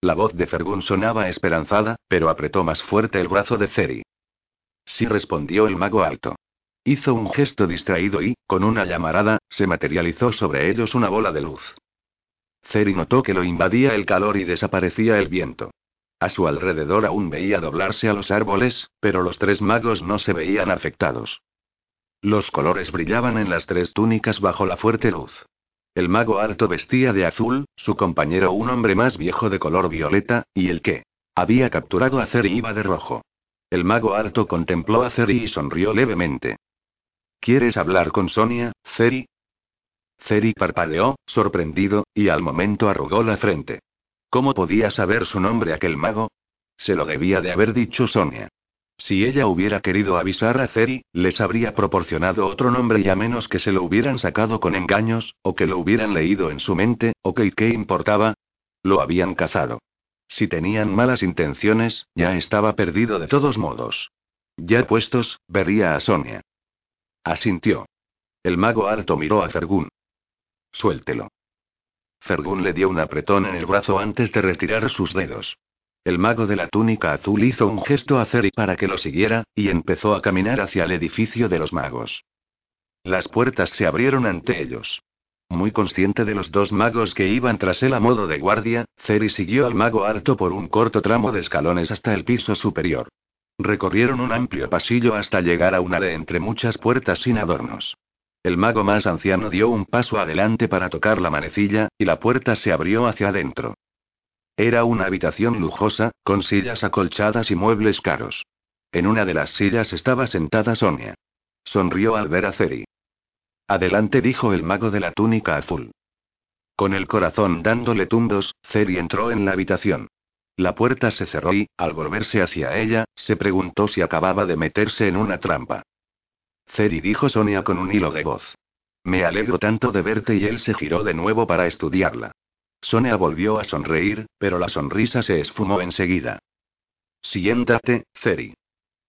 La voz de Fergun sonaba esperanzada, pero apretó más fuerte el brazo de Ceri. Sí respondió el mago alto. Hizo un gesto distraído y, con una llamarada, se materializó sobre ellos una bola de luz. Ceri notó que lo invadía el calor y desaparecía el viento. A su alrededor aún veía doblarse a los árboles, pero los tres magos no se veían afectados. Los colores brillaban en las tres túnicas bajo la fuerte luz. El mago alto vestía de azul, su compañero un hombre más viejo de color violeta, y el que había capturado a Ceri iba de rojo. El mago alto contempló a Ceri y sonrió levemente. ¿Quieres hablar con Sonia, Ceri? Ceri parpadeó, sorprendido, y al momento arrugó la frente. ¿Cómo podía saber su nombre aquel mago? Se lo debía de haber dicho Sonia. Si ella hubiera querido avisar a Ceri, les habría proporcionado otro nombre y a menos que se lo hubieran sacado con engaños, o que lo hubieran leído en su mente, o que qué importaba. Lo habían cazado. Si tenían malas intenciones, ya estaba perdido de todos modos. Ya puestos, vería a Sonia. Asintió. El mago alto miró a Fergún. Suéltelo. Fergún le dio un apretón en el brazo antes de retirar sus dedos. El mago de la túnica azul hizo un gesto a Ceri para que lo siguiera, y empezó a caminar hacia el edificio de los magos. Las puertas se abrieron ante ellos. Muy consciente de los dos magos que iban tras él a modo de guardia, Ceri siguió al mago alto por un corto tramo de escalones hasta el piso superior. Recorrieron un amplio pasillo hasta llegar a una de entre muchas puertas sin adornos. El mago más anciano dio un paso adelante para tocar la manecilla, y la puerta se abrió hacia adentro. Era una habitación lujosa, con sillas acolchadas y muebles caros. En una de las sillas estaba sentada Sonia. Sonrió al ver a Ceri. Adelante dijo el mago de la túnica azul. Con el corazón dándole tumbos, Ceri entró en la habitación. La puerta se cerró y, al volverse hacia ella, se preguntó si acababa de meterse en una trampa. Ceri dijo Sonia con un hilo de voz. Me alegro tanto de verte y él se giró de nuevo para estudiarla. Sonia volvió a sonreír, pero la sonrisa se esfumó enseguida. Siéntate, Ceri.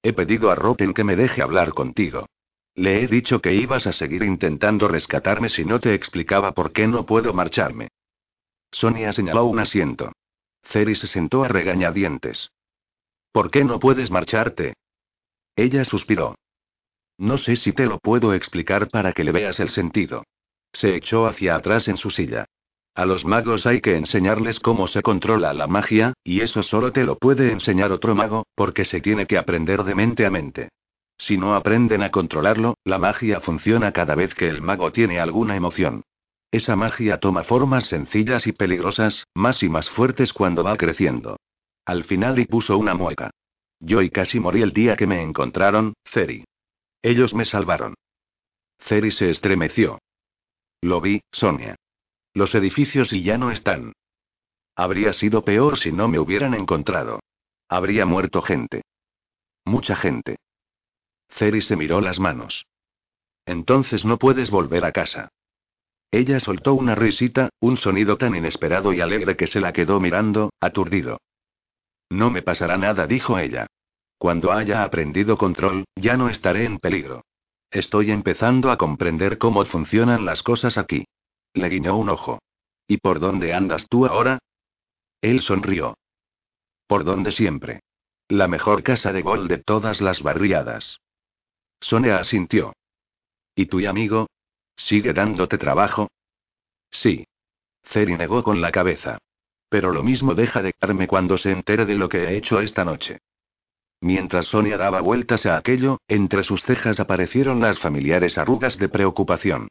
He pedido a Roten que me deje hablar contigo. Le he dicho que ibas a seguir intentando rescatarme si no te explicaba por qué no puedo marcharme. Sonia señaló un asiento. Ceri se sentó a regañadientes. ¿Por qué no puedes marcharte? Ella suspiró. No sé si te lo puedo explicar para que le veas el sentido. Se echó hacia atrás en su silla. A los magos hay que enseñarles cómo se controla la magia, y eso solo te lo puede enseñar otro mago, porque se tiene que aprender de mente a mente. Si no aprenden a controlarlo, la magia funciona cada vez que el mago tiene alguna emoción. Esa magia toma formas sencillas y peligrosas, más y más fuertes cuando va creciendo. Al final y puso una mueca. Yo y casi morí el día que me encontraron, Ceri. Ellos me salvaron. Ceri se estremeció. Lo vi, Sonia. Los edificios y ya no están. Habría sido peor si no me hubieran encontrado. Habría muerto gente. Mucha gente. Ceri se miró las manos. Entonces no puedes volver a casa. Ella soltó una risita, un sonido tan inesperado y alegre que se la quedó mirando, aturdido. No me pasará nada, dijo ella. Cuando haya aprendido control, ya no estaré en peligro. Estoy empezando a comprender cómo funcionan las cosas aquí. Le guiñó un ojo. ¿Y por dónde andas tú ahora? Él sonrió. Por donde siempre. La mejor casa de gol de todas las barriadas. Sonia asintió. ¿Y tu amigo? ¿Sigue dándote trabajo? Sí. Ceri negó con la cabeza. Pero lo mismo deja de darme cuando se entere de lo que he hecho esta noche. Mientras Sonia daba vueltas a aquello, entre sus cejas aparecieron las familiares arrugas de preocupación.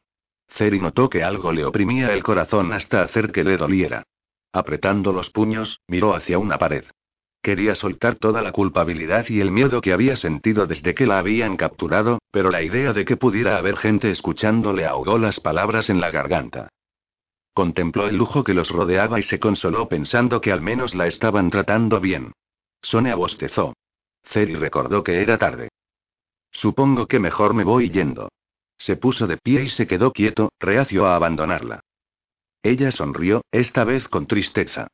Ceri notó que algo le oprimía el corazón hasta hacer que le doliera. Apretando los puños, miró hacia una pared. Quería soltar toda la culpabilidad y el miedo que había sentido desde que la habían capturado, pero la idea de que pudiera haber gente escuchando le ahogó las palabras en la garganta. Contempló el lujo que los rodeaba y se consoló pensando que al menos la estaban tratando bien. Sonia bostezó. Ceri recordó que era tarde. Supongo que mejor me voy yendo. Se puso de pie y se quedó quieto, reacio a abandonarla. Ella sonrió, esta vez con tristeza.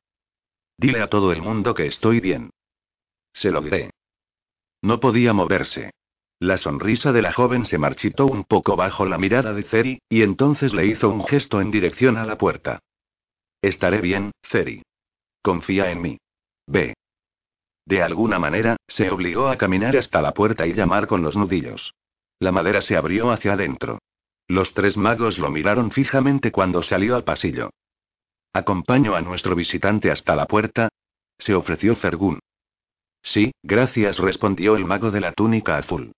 Dile a todo el mundo que estoy bien. Se lo diré. No podía moverse. La sonrisa de la joven se marchitó un poco bajo la mirada de Ceri, y entonces le hizo un gesto en dirección a la puerta. Estaré bien, Ceri. Confía en mí. Ve. De alguna manera, se obligó a caminar hasta la puerta y llamar con los nudillos. La madera se abrió hacia adentro. Los tres magos lo miraron fijamente cuando salió al pasillo. ¿Acompaño a nuestro visitante hasta la puerta? Se ofreció Fergún. Sí, gracias, respondió el mago de la túnica azul.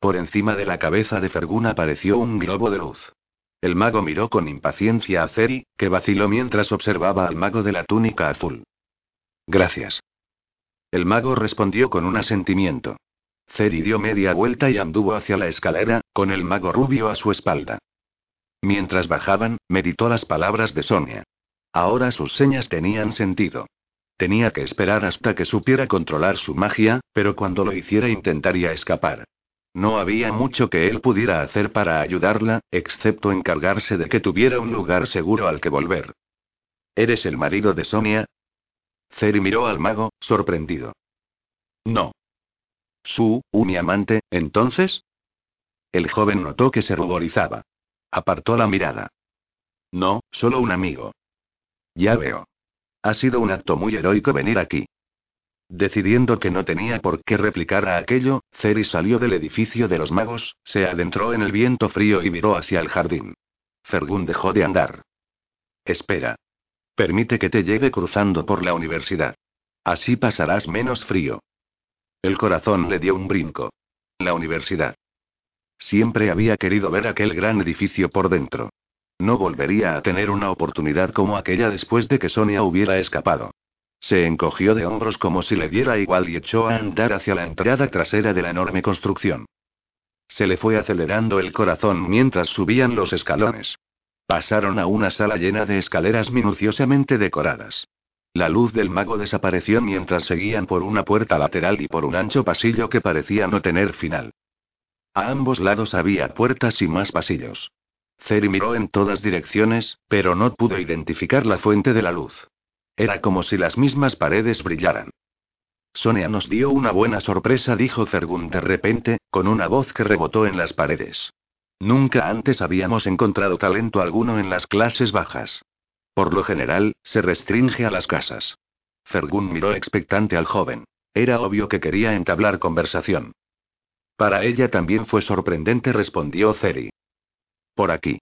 Por encima de la cabeza de Fergún apareció un globo de luz. El mago miró con impaciencia a Ceri, que vaciló mientras observaba al mago de la túnica azul. Gracias. El mago respondió con un asentimiento. Ceri dio media vuelta y anduvo hacia la escalera, con el mago rubio a su espalda. Mientras bajaban, meditó las palabras de Sonia. Ahora sus señas tenían sentido. Tenía que esperar hasta que supiera controlar su magia, pero cuando lo hiciera intentaría escapar. No había mucho que él pudiera hacer para ayudarla, excepto encargarse de que tuviera un lugar seguro al que volver. ¿Eres el marido de Sonia? Ceri miró al mago, sorprendido. No. Su, un amante, entonces? El joven notó que se ruborizaba. Apartó la mirada. No, solo un amigo. Ya veo. Ha sido un acto muy heroico venir aquí. Decidiendo que no tenía por qué replicar a aquello, Ceri salió del edificio de los magos, se adentró en el viento frío y miró hacia el jardín. Fergún dejó de andar. Espera. Permite que te lleve cruzando por la universidad. Así pasarás menos frío. El corazón le dio un brinco. La universidad. Siempre había querido ver aquel gran edificio por dentro. No volvería a tener una oportunidad como aquella después de que Sonia hubiera escapado. Se encogió de hombros como si le diera igual y echó a andar hacia la entrada trasera de la enorme construcción. Se le fue acelerando el corazón mientras subían los escalones. Pasaron a una sala llena de escaleras minuciosamente decoradas. La luz del mago desapareció mientras seguían por una puerta lateral y por un ancho pasillo que parecía no tener final. A ambos lados había puertas y más pasillos. Ceri miró en todas direcciones, pero no pudo identificar la fuente de la luz. Era como si las mismas paredes brillaran. Sonia nos dio una buena sorpresa, dijo Fergun de repente, con una voz que rebotó en las paredes. Nunca antes habíamos encontrado talento alguno en las clases bajas. Por lo general, se restringe a las casas. Fergun miró expectante al joven. Era obvio que quería entablar conversación. Para ella también fue sorprendente, respondió Ceri. Por aquí.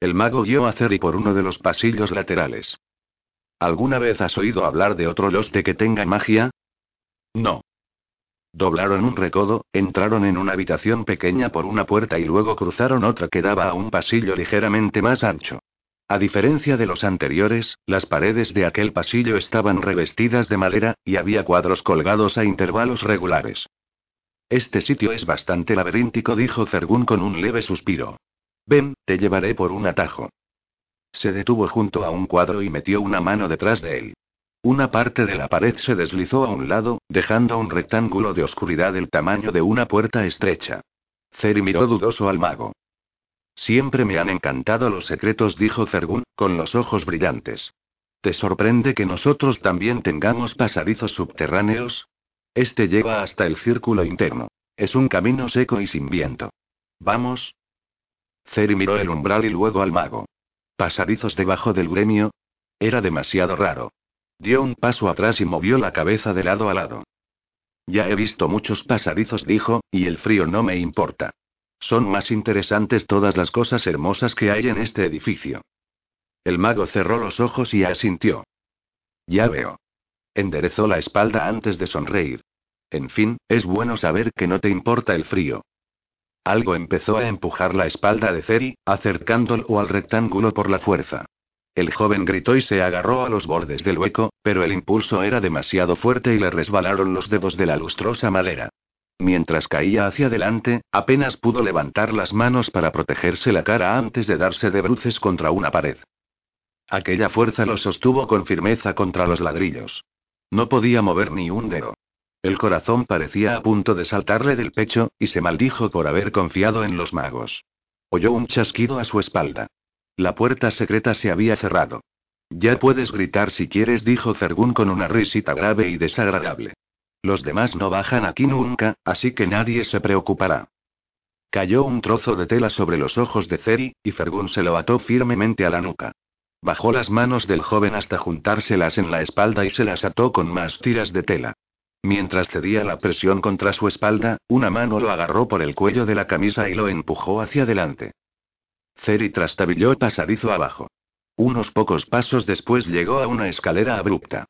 El mago guió a Ceri por uno de los pasillos laterales. ¿Alguna vez has oído hablar de otro Loste que tenga magia? No. Doblaron un recodo, entraron en una habitación pequeña por una puerta y luego cruzaron otra que daba a un pasillo ligeramente más ancho. A diferencia de los anteriores, las paredes de aquel pasillo estaban revestidas de madera, y había cuadros colgados a intervalos regulares. Este sitio es bastante laberíntico, dijo Fergún con un leve suspiro. Ven, te llevaré por un atajo. Se detuvo junto a un cuadro y metió una mano detrás de él. Una parte de la pared se deslizó a un lado, dejando un rectángulo de oscuridad del tamaño de una puerta estrecha. Ceri miró dudoso al mago. Siempre me han encantado los secretos, dijo Fergún, con los ojos brillantes. ¿Te sorprende que nosotros también tengamos pasadizos subterráneos? Este lleva hasta el círculo interno. Es un camino seco y sin viento. ¿Vamos? Ceri miró el umbral y luego al mago. ¿Pasadizos debajo del gremio? Era demasiado raro. Dio un paso atrás y movió la cabeza de lado a lado. Ya he visto muchos pasadizos, dijo, y el frío no me importa. Son más interesantes todas las cosas hermosas que hay en este edificio. El mago cerró los ojos y asintió. Ya veo. Enderezó la espalda antes de sonreír. En fin, es bueno saber que no te importa el frío. Algo empezó a empujar la espalda de Ceri, acercándolo al rectángulo por la fuerza. El joven gritó y se agarró a los bordes del hueco, pero el impulso era demasiado fuerte y le resbalaron los dedos de la lustrosa madera. Mientras caía hacia adelante, apenas pudo levantar las manos para protegerse la cara antes de darse de bruces contra una pared. Aquella fuerza lo sostuvo con firmeza contra los ladrillos. No podía mover ni un dedo. El corazón parecía a punto de saltarle del pecho, y se maldijo por haber confiado en los magos. Oyó un chasquido a su espalda. La puerta secreta se había cerrado. Ya puedes gritar si quieres, dijo Fergún con una risita grave y desagradable. Los demás no bajan aquí nunca, así que nadie se preocupará. Cayó un trozo de tela sobre los ojos de Ceri, y Fergún se lo ató firmemente a la nuca. Bajó las manos del joven hasta juntárselas en la espalda y se las ató con más tiras de tela. Mientras cedía la presión contra su espalda, una mano lo agarró por el cuello de la camisa y lo empujó hacia adelante. Ceri trastabilló pasadizo abajo. Unos pocos pasos después llegó a una escalera abrupta.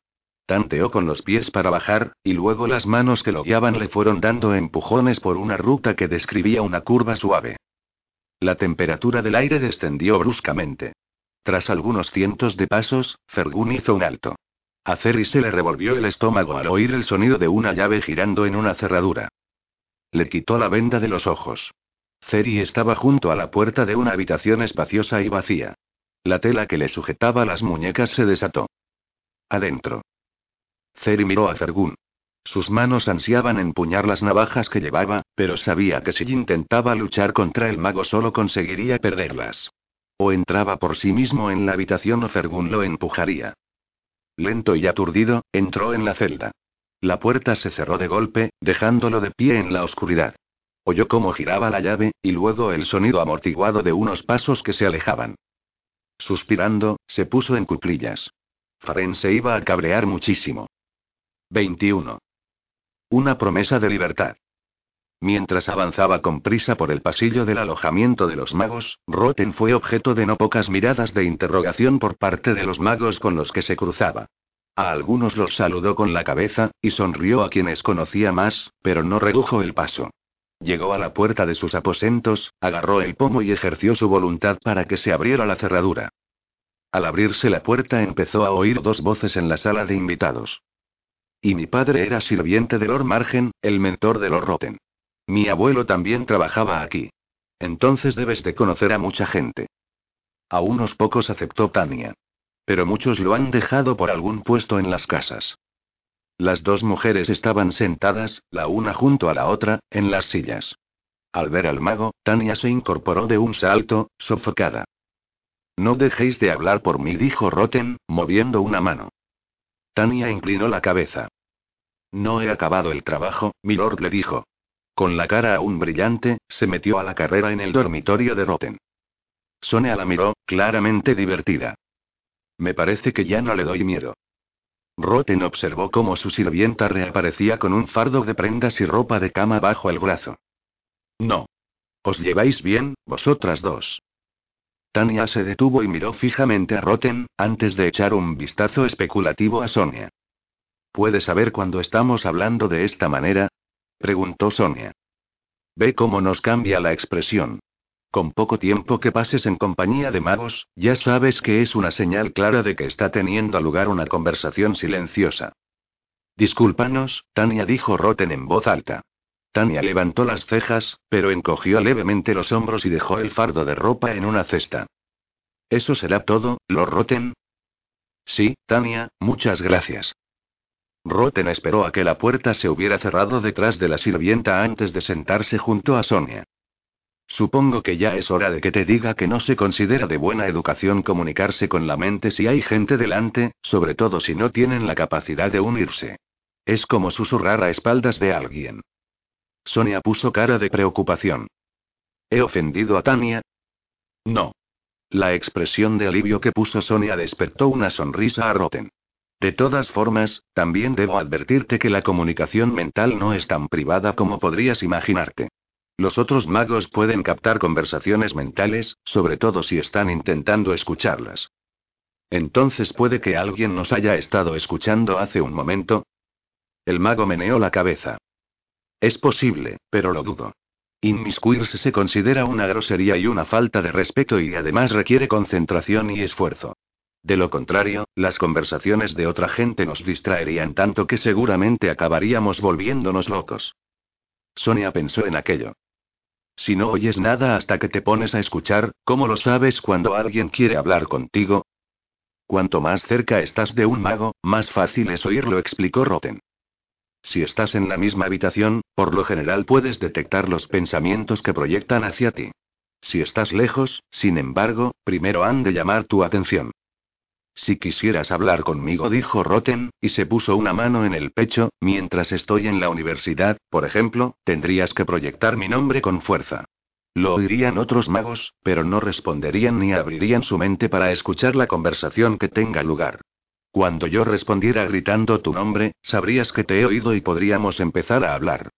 Tanteó con los pies para bajar, y luego las manos que lo guiaban le fueron dando empujones por una ruta que describía una curva suave. La temperatura del aire descendió bruscamente. Tras algunos cientos de pasos, Fergun hizo un alto. A Cerry se le revolvió el estómago al oír el sonido de una llave girando en una cerradura. Le quitó la venda de los ojos. Ceri estaba junto a la puerta de una habitación espaciosa y vacía. La tela que le sujetaba las muñecas se desató. Adentro. Ceri miró a Fergun. Sus manos ansiaban empuñar las navajas que llevaba, pero sabía que si intentaba luchar contra el mago solo conseguiría perderlas. O entraba por sí mismo en la habitación o Fergun lo empujaría. Lento y aturdido, entró en la celda. La puerta se cerró de golpe, dejándolo de pie en la oscuridad. Oyó cómo giraba la llave, y luego el sonido amortiguado de unos pasos que se alejaban. Suspirando, se puso en cuclillas. Faren se iba a cabrear muchísimo. 21. Una promesa de libertad. Mientras avanzaba con prisa por el pasillo del alojamiento de los magos, Roten fue objeto de no pocas miradas de interrogación por parte de los magos con los que se cruzaba. A algunos los saludó con la cabeza, y sonrió a quienes conocía más, pero no redujo el paso. Llegó a la puerta de sus aposentos, agarró el pomo y ejerció su voluntad para que se abriera la cerradura. Al abrirse la puerta empezó a oír dos voces en la sala de invitados. Y mi padre era sirviente de Lord Margen, el mentor de Lord Roten. Mi abuelo también trabajaba aquí. Entonces debes de conocer a mucha gente. A unos pocos aceptó Tania. Pero muchos lo han dejado por algún puesto en las casas. Las dos mujeres estaban sentadas, la una junto a la otra, en las sillas. Al ver al mago, Tania se incorporó de un salto, sofocada. No dejéis de hablar por mí, dijo Roten, moviendo una mano. Tania inclinó la cabeza. No he acabado el trabajo, milord le dijo. Con la cara aún brillante, se metió a la carrera en el dormitorio de Roten. Sonia la miró, claramente divertida. Me parece que ya no le doy miedo. Roten observó cómo su sirvienta reaparecía con un fardo de prendas y ropa de cama bajo el brazo. No. ¿Os lleváis bien, vosotras dos? Tania se detuvo y miró fijamente a Roten, antes de echar un vistazo especulativo a Sonia. ¿Puede saber cuando estamos hablando de esta manera? Preguntó Sonia. Ve cómo nos cambia la expresión. Con poco tiempo que pases en compañía de magos, ya sabes que es una señal clara de que está teniendo lugar una conversación silenciosa. Discúlpanos, Tania dijo Roten en voz alta. Tania levantó las cejas, pero encogió levemente los hombros y dejó el fardo de ropa en una cesta. ¿Eso será todo, lo Roten? Sí, Tania, muchas gracias. Roten esperó a que la puerta se hubiera cerrado detrás de la sirvienta antes de sentarse junto a Sonia. Supongo que ya es hora de que te diga que no se considera de buena educación comunicarse con la mente si hay gente delante, sobre todo si no tienen la capacidad de unirse. Es como susurrar a espaldas de alguien. Sonia puso cara de preocupación. ¿He ofendido a Tania? No. La expresión de alivio que puso Sonia despertó una sonrisa a Roten. De todas formas, también debo advertirte que la comunicación mental no es tan privada como podrías imaginarte. Los otros magos pueden captar conversaciones mentales, sobre todo si están intentando escucharlas. Entonces puede que alguien nos haya estado escuchando hace un momento. El mago meneó la cabeza. Es posible, pero lo dudo. Inmiscuirse se considera una grosería y una falta de respeto y además requiere concentración y esfuerzo. De lo contrario, las conversaciones de otra gente nos distraerían tanto que seguramente acabaríamos volviéndonos locos. Sonia pensó en aquello. Si no oyes nada hasta que te pones a escuchar, ¿cómo lo sabes cuando alguien quiere hablar contigo? Cuanto más cerca estás de un mago, más fácil es oírlo, explicó Roten. Si estás en la misma habitación, por lo general puedes detectar los pensamientos que proyectan hacia ti. Si estás lejos, sin embargo, primero han de llamar tu atención. Si quisieras hablar conmigo, dijo Roten, y se puso una mano en el pecho, mientras estoy en la universidad, por ejemplo, tendrías que proyectar mi nombre con fuerza. Lo oirían otros magos, pero no responderían ni abrirían su mente para escuchar la conversación que tenga lugar. Cuando yo respondiera gritando tu nombre, sabrías que te he oído y podríamos empezar a hablar.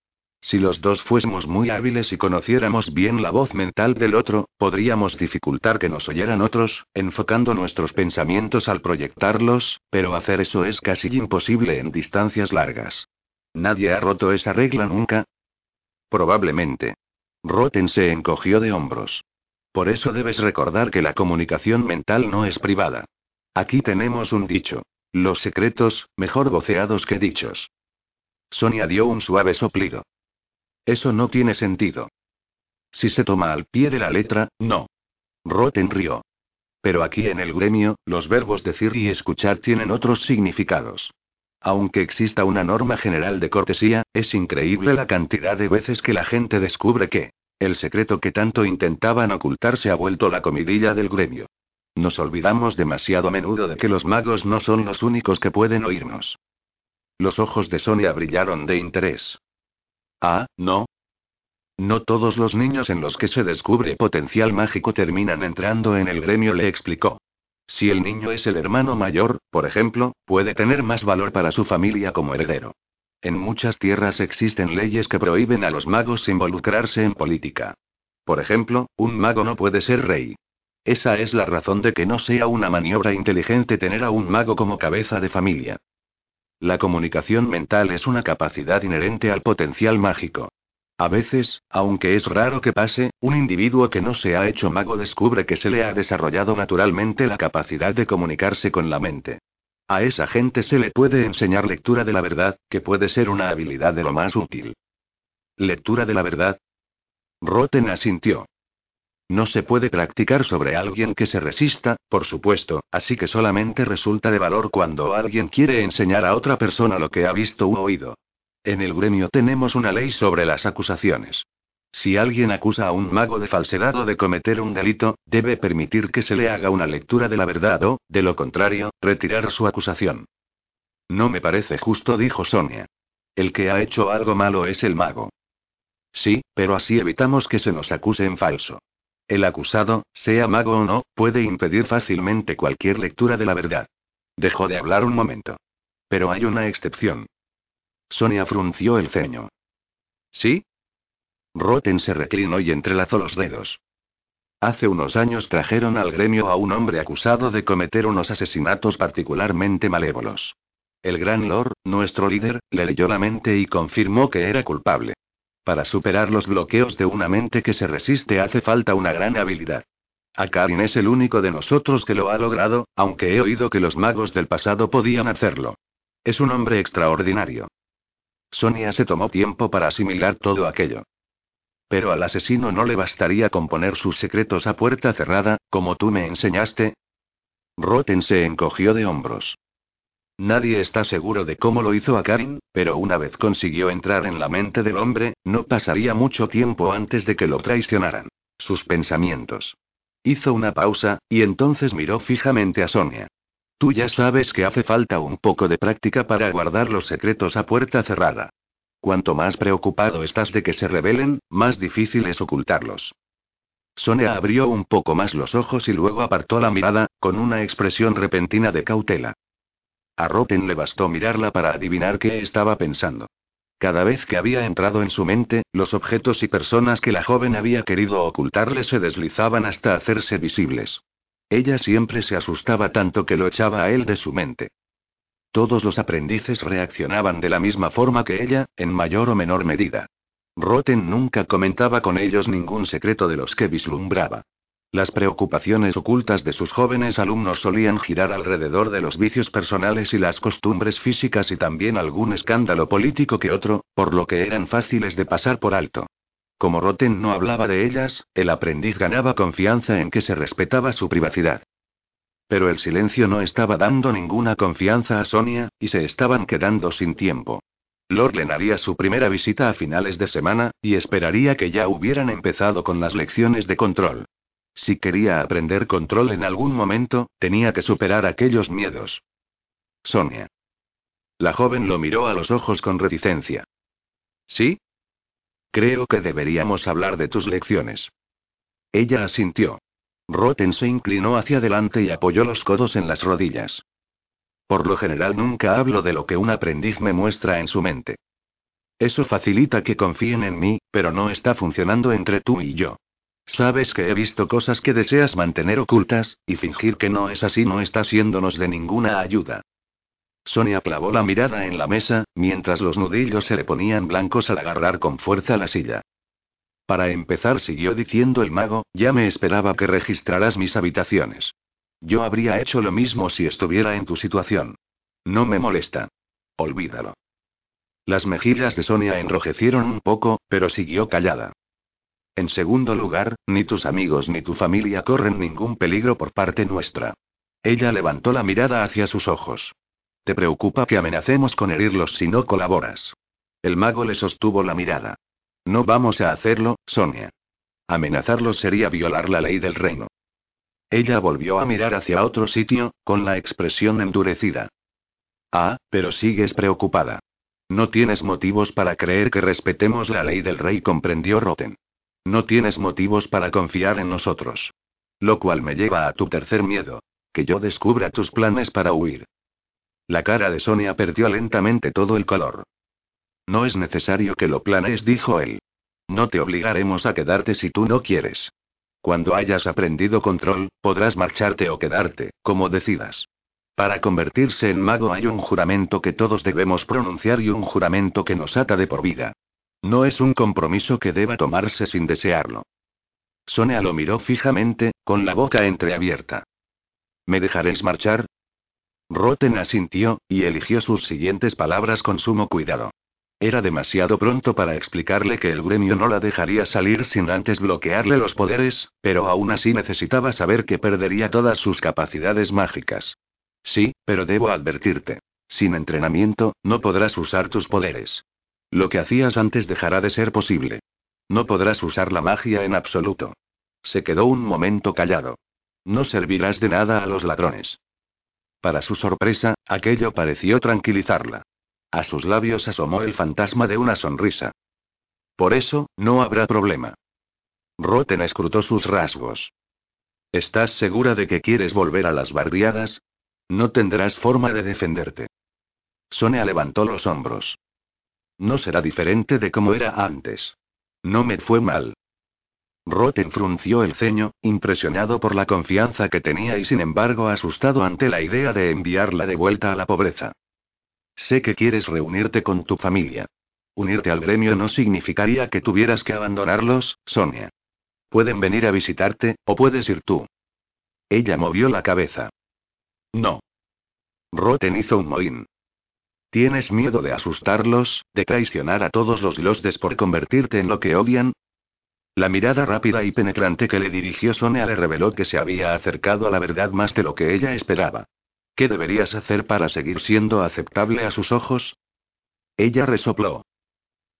Si los dos fuésemos muy hábiles y conociéramos bien la voz mental del otro, podríamos dificultar que nos oyeran otros, enfocando nuestros pensamientos al proyectarlos, pero hacer eso es casi imposible en distancias largas. ¿Nadie ha roto esa regla nunca? Probablemente. Roten se encogió de hombros. Por eso debes recordar que la comunicación mental no es privada. Aquí tenemos un dicho. Los secretos, mejor voceados que dichos. Sonia dio un suave soplido. Eso no tiene sentido. Si se toma al pie de la letra, no. Roten rió. Pero aquí en el gremio, los verbos decir y escuchar tienen otros significados. Aunque exista una norma general de cortesía, es increíble la cantidad de veces que la gente descubre que el secreto que tanto intentaban ocultar se ha vuelto la comidilla del gremio. Nos olvidamos demasiado a menudo de que los magos no son los únicos que pueden oírnos. Los ojos de Sonia brillaron de interés. Ah, no. No todos los niños en los que se descubre potencial mágico terminan entrando en el gremio, le explicó. Si el niño es el hermano mayor, por ejemplo, puede tener más valor para su familia como heredero. En muchas tierras existen leyes que prohíben a los magos involucrarse en política. Por ejemplo, un mago no puede ser rey. Esa es la razón de que no sea una maniobra inteligente tener a un mago como cabeza de familia. La comunicación mental es una capacidad inherente al potencial mágico. A veces, aunque es raro que pase, un individuo que no se ha hecho mago descubre que se le ha desarrollado naturalmente la capacidad de comunicarse con la mente. A esa gente se le puede enseñar lectura de la verdad, que puede ser una habilidad de lo más útil. ¿Lectura de la verdad? Roten asintió. No se puede practicar sobre alguien que se resista, por supuesto, así que solamente resulta de valor cuando alguien quiere enseñar a otra persona lo que ha visto u oído. En el gremio tenemos una ley sobre las acusaciones. Si alguien acusa a un mago de falsedad o de cometer un delito, debe permitir que se le haga una lectura de la verdad o, de lo contrario, retirar su acusación. No me parece justo, dijo Sonia. El que ha hecho algo malo es el mago. Sí, pero así evitamos que se nos acuse en falso. El acusado, sea mago o no, puede impedir fácilmente cualquier lectura de la verdad. Dejó de hablar un momento. Pero hay una excepción. Sonia frunció el ceño. ¿Sí? Roten se reclinó y entrelazó los dedos. Hace unos años trajeron al gremio a un hombre acusado de cometer unos asesinatos particularmente malévolos. El gran Lord, nuestro líder, le leyó la mente y confirmó que era culpable. Para superar los bloqueos de una mente que se resiste hace falta una gran habilidad. Akarin es el único de nosotros que lo ha logrado, aunque he oído que los magos del pasado podían hacerlo. Es un hombre extraordinario. Sonia se tomó tiempo para asimilar todo aquello. Pero al asesino no le bastaría con poner sus secretos a puerta cerrada, como tú me enseñaste. Roten se encogió de hombros. Nadie está seguro de cómo lo hizo a Karin, pero una vez consiguió entrar en la mente del hombre, no pasaría mucho tiempo antes de que lo traicionaran. Sus pensamientos. Hizo una pausa, y entonces miró fijamente a Sonia. Tú ya sabes que hace falta un poco de práctica para guardar los secretos a puerta cerrada. Cuanto más preocupado estás de que se revelen, más difícil es ocultarlos. Sonia abrió un poco más los ojos y luego apartó la mirada, con una expresión repentina de cautela. A Roten le bastó mirarla para adivinar qué estaba pensando. Cada vez que había entrado en su mente, los objetos y personas que la joven había querido ocultarle se deslizaban hasta hacerse visibles. Ella siempre se asustaba tanto que lo echaba a él de su mente. Todos los aprendices reaccionaban de la misma forma que ella, en mayor o menor medida. Roten nunca comentaba con ellos ningún secreto de los que vislumbraba. Las preocupaciones ocultas de sus jóvenes alumnos solían girar alrededor de los vicios personales y las costumbres físicas y también algún escándalo político que otro, por lo que eran fáciles de pasar por alto. Como Roten no hablaba de ellas, el aprendiz ganaba confianza en que se respetaba su privacidad. Pero el silencio no estaba dando ninguna confianza a Sonia, y se estaban quedando sin tiempo. Lord haría su primera visita a finales de semana, y esperaría que ya hubieran empezado con las lecciones de control. Si quería aprender control en algún momento, tenía que superar aquellos miedos. Sonia. La joven lo miró a los ojos con reticencia. ¿Sí? Creo que deberíamos hablar de tus lecciones. Ella asintió. Roten se inclinó hacia adelante y apoyó los codos en las rodillas. Por lo general nunca hablo de lo que un aprendiz me muestra en su mente. Eso facilita que confíen en mí, pero no está funcionando entre tú y yo. Sabes que he visto cosas que deseas mantener ocultas, y fingir que no es así no está siéndonos de ninguna ayuda. Sonia clavó la mirada en la mesa, mientras los nudillos se le ponían blancos al agarrar con fuerza la silla. Para empezar, siguió diciendo el mago, ya me esperaba que registraras mis habitaciones. Yo habría hecho lo mismo si estuviera en tu situación. No me molesta. Olvídalo. Las mejillas de Sonia enrojecieron un poco, pero siguió callada. En segundo lugar, ni tus amigos ni tu familia corren ningún peligro por parte nuestra. Ella levantó la mirada hacia sus ojos. ¿Te preocupa que amenacemos con herirlos si no colaboras? El mago le sostuvo la mirada. No vamos a hacerlo, Sonia. Amenazarlos sería violar la ley del reino. Ella volvió a mirar hacia otro sitio, con la expresión endurecida. Ah, pero sigues preocupada. No tienes motivos para creer que respetemos la ley del rey, comprendió Roten. No tienes motivos para confiar en nosotros. Lo cual me lleva a tu tercer miedo. Que yo descubra tus planes para huir. La cara de Sonia perdió lentamente todo el color. No es necesario que lo planees, dijo él. No te obligaremos a quedarte si tú no quieres. Cuando hayas aprendido control, podrás marcharte o quedarte, como decidas. Para convertirse en mago hay un juramento que todos debemos pronunciar y un juramento que nos ata de por vida. No es un compromiso que deba tomarse sin desearlo. Sonia lo miró fijamente, con la boca entreabierta. ¿Me dejaréis marchar? Roten asintió, y eligió sus siguientes palabras con sumo cuidado. Era demasiado pronto para explicarle que el gremio no la dejaría salir sin antes bloquearle los poderes, pero aún así necesitaba saber que perdería todas sus capacidades mágicas. Sí, pero debo advertirte. Sin entrenamiento, no podrás usar tus poderes. Lo que hacías antes dejará de ser posible. No podrás usar la magia en absoluto. Se quedó un momento callado. No servirás de nada a los ladrones. Para su sorpresa, aquello pareció tranquilizarla. A sus labios asomó el fantasma de una sonrisa. Por eso, no habrá problema. Roten escrutó sus rasgos. ¿Estás segura de que quieres volver a las barriadas? No tendrás forma de defenderte. Sonia levantó los hombros. No será diferente de como era antes. No me fue mal. Roten frunció el ceño, impresionado por la confianza que tenía y sin embargo asustado ante la idea de enviarla de vuelta a la pobreza. Sé que quieres reunirte con tu familia. Unirte al gremio no significaría que tuvieras que abandonarlos, Sonia. Pueden venir a visitarte, o puedes ir tú. Ella movió la cabeza. No. Roten hizo un mohín. ¿Tienes miedo de asustarlos, de traicionar a todos los losdes por convertirte en lo que odian? La mirada rápida y penetrante que le dirigió Sonia le reveló que se había acercado a la verdad más de lo que ella esperaba. ¿Qué deberías hacer para seguir siendo aceptable a sus ojos? Ella resopló.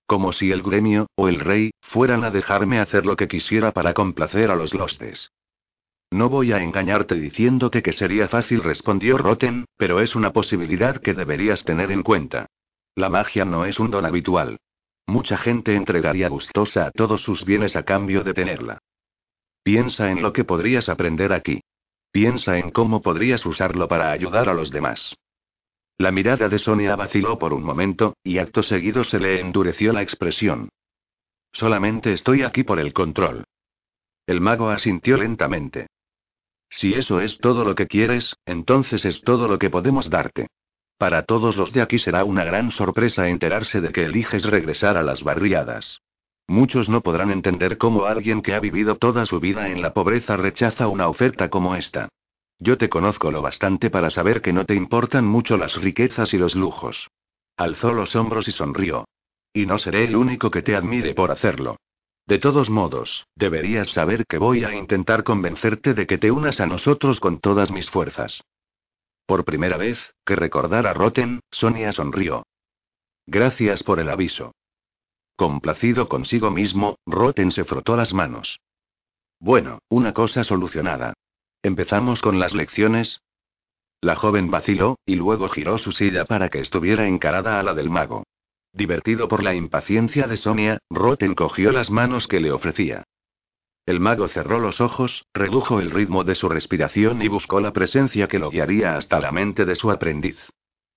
Como si el gremio, o el rey, fueran a dejarme hacer lo que quisiera para complacer a los lostes. No voy a engañarte diciéndote que sería fácil, respondió Roten, pero es una posibilidad que deberías tener en cuenta. La magia no es un don habitual. Mucha gente entregaría gustosa a todos sus bienes a cambio de tenerla. Piensa en lo que podrías aprender aquí. Piensa en cómo podrías usarlo para ayudar a los demás. La mirada de Sonia vaciló por un momento, y acto seguido se le endureció la expresión. Solamente estoy aquí por el control. El mago asintió lentamente. Si eso es todo lo que quieres, entonces es todo lo que podemos darte. Para todos los de aquí será una gran sorpresa enterarse de que eliges regresar a las barriadas. Muchos no podrán entender cómo alguien que ha vivido toda su vida en la pobreza rechaza una oferta como esta. Yo te conozco lo bastante para saber que no te importan mucho las riquezas y los lujos. Alzó los hombros y sonrió. Y no seré el único que te admire por hacerlo. De todos modos, deberías saber que voy a intentar convencerte de que te unas a nosotros con todas mis fuerzas. Por primera vez, que recordar a Roten, Sonia sonrió. Gracias por el aviso. Complacido consigo mismo, Roten se frotó las manos. Bueno, una cosa solucionada. ¿Empezamos con las lecciones? La joven vaciló, y luego giró su silla para que estuviera encarada a la del mago. Divertido por la impaciencia de Sonia, Roten cogió las manos que le ofrecía. El mago cerró los ojos, redujo el ritmo de su respiración y buscó la presencia que lo guiaría hasta la mente de su aprendiz.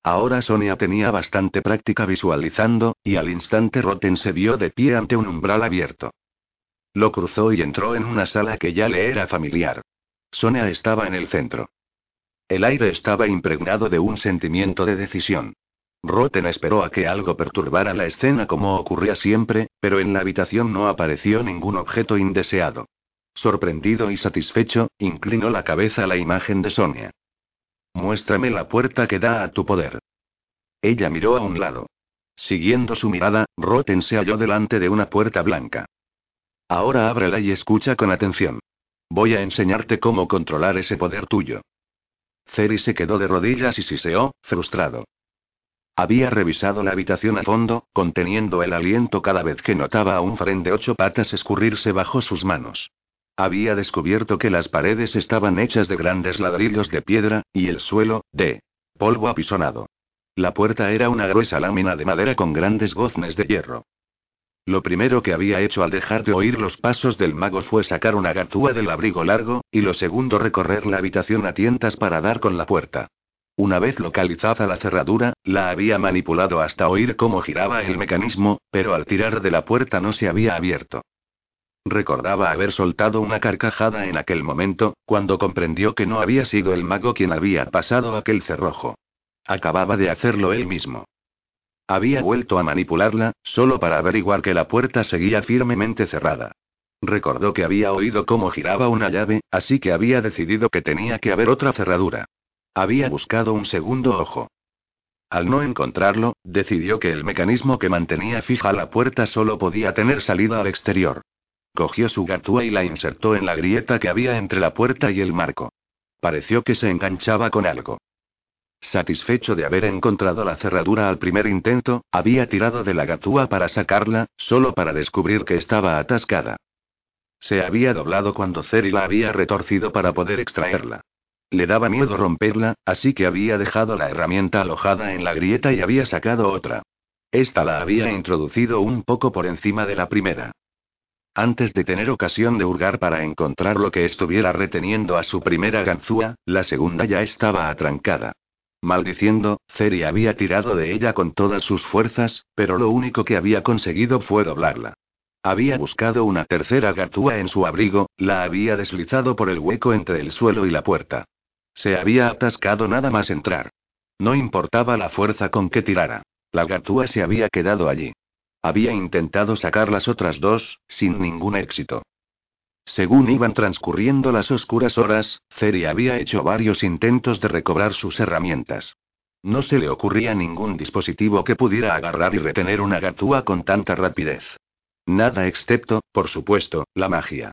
Ahora Sonia tenía bastante práctica visualizando, y al instante Roten se vio de pie ante un umbral abierto. Lo cruzó y entró en una sala que ya le era familiar. Sonia estaba en el centro. El aire estaba impregnado de un sentimiento de decisión. Roten esperó a que algo perturbara la escena como ocurría siempre, pero en la habitación no apareció ningún objeto indeseado. Sorprendido y satisfecho, inclinó la cabeza a la imagen de Sonia. Muéstrame la puerta que da a tu poder. Ella miró a un lado. Siguiendo su mirada, Roten se halló delante de una puerta blanca. Ahora ábrela y escucha con atención. Voy a enseñarte cómo controlar ese poder tuyo. Ceri se quedó de rodillas y siseó, frustrado. Había revisado la habitación a fondo, conteniendo el aliento cada vez que notaba a un fren de ocho patas escurrirse bajo sus manos. Había descubierto que las paredes estaban hechas de grandes ladrillos de piedra, y el suelo, de polvo apisonado. La puerta era una gruesa lámina de madera con grandes goznes de hierro. Lo primero que había hecho al dejar de oír los pasos del mago fue sacar una garzúa del abrigo largo, y lo segundo recorrer la habitación a tientas para dar con la puerta. Una vez localizada la cerradura, la había manipulado hasta oír cómo giraba el mecanismo, pero al tirar de la puerta no se había abierto. Recordaba haber soltado una carcajada en aquel momento, cuando comprendió que no había sido el mago quien había pasado aquel cerrojo. Acababa de hacerlo él mismo. Había vuelto a manipularla, solo para averiguar que la puerta seguía firmemente cerrada. Recordó que había oído cómo giraba una llave, así que había decidido que tenía que haber otra cerradura. Había buscado un segundo ojo. Al no encontrarlo, decidió que el mecanismo que mantenía fija la puerta solo podía tener salida al exterior. Cogió su gatúa y la insertó en la grieta que había entre la puerta y el marco. Pareció que se enganchaba con algo. Satisfecho de haber encontrado la cerradura al primer intento, había tirado de la gatúa para sacarla, solo para descubrir que estaba atascada. Se había doblado cuando Ceri la había retorcido para poder extraerla. Le daba miedo romperla, así que había dejado la herramienta alojada en la grieta y había sacado otra. Esta la había introducido un poco por encima de la primera. Antes de tener ocasión de hurgar para encontrar lo que estuviera reteniendo a su primera ganzúa, la segunda ya estaba atrancada. Maldiciendo, Ceri había tirado de ella con todas sus fuerzas, pero lo único que había conseguido fue doblarla. Había buscado una tercera ganzúa en su abrigo, la había deslizado por el hueco entre el suelo y la puerta. Se había atascado nada más entrar. No importaba la fuerza con que tirara. La ganzúa se había quedado allí. Había intentado sacar las otras dos, sin ningún éxito. Según iban transcurriendo las oscuras horas, Ceri había hecho varios intentos de recobrar sus herramientas. No se le ocurría ningún dispositivo que pudiera agarrar y retener una gatúa con tanta rapidez. Nada excepto, por supuesto, la magia.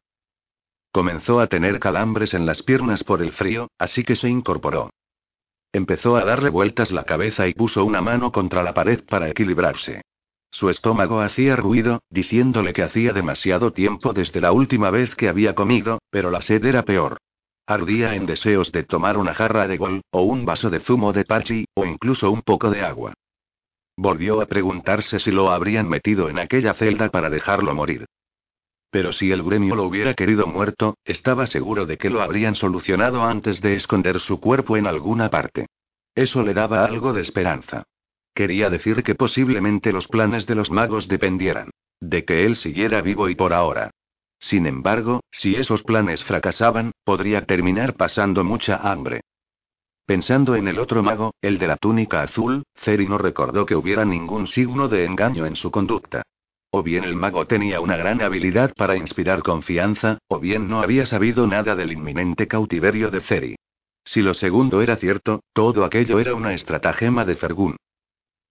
Comenzó a tener calambres en las piernas por el frío, así que se incorporó. Empezó a darle vueltas la cabeza y puso una mano contra la pared para equilibrarse. Su estómago hacía ruido, diciéndole que hacía demasiado tiempo desde la última vez que había comido, pero la sed era peor. Ardía en deseos de tomar una jarra de gol, o un vaso de zumo de parchi, o incluso un poco de agua. Volvió a preguntarse si lo habrían metido en aquella celda para dejarlo morir. Pero si el gremio lo hubiera querido muerto, estaba seguro de que lo habrían solucionado antes de esconder su cuerpo en alguna parte. Eso le daba algo de esperanza. Quería decir que posiblemente los planes de los magos dependieran de que él siguiera vivo y por ahora. Sin embargo, si esos planes fracasaban, podría terminar pasando mucha hambre. Pensando en el otro mago, el de la túnica azul, Ceri no recordó que hubiera ningún signo de engaño en su conducta. O bien el mago tenía una gran habilidad para inspirar confianza, o bien no había sabido nada del inminente cautiverio de Ceri. Si lo segundo era cierto, todo aquello era una estratagema de Fergún.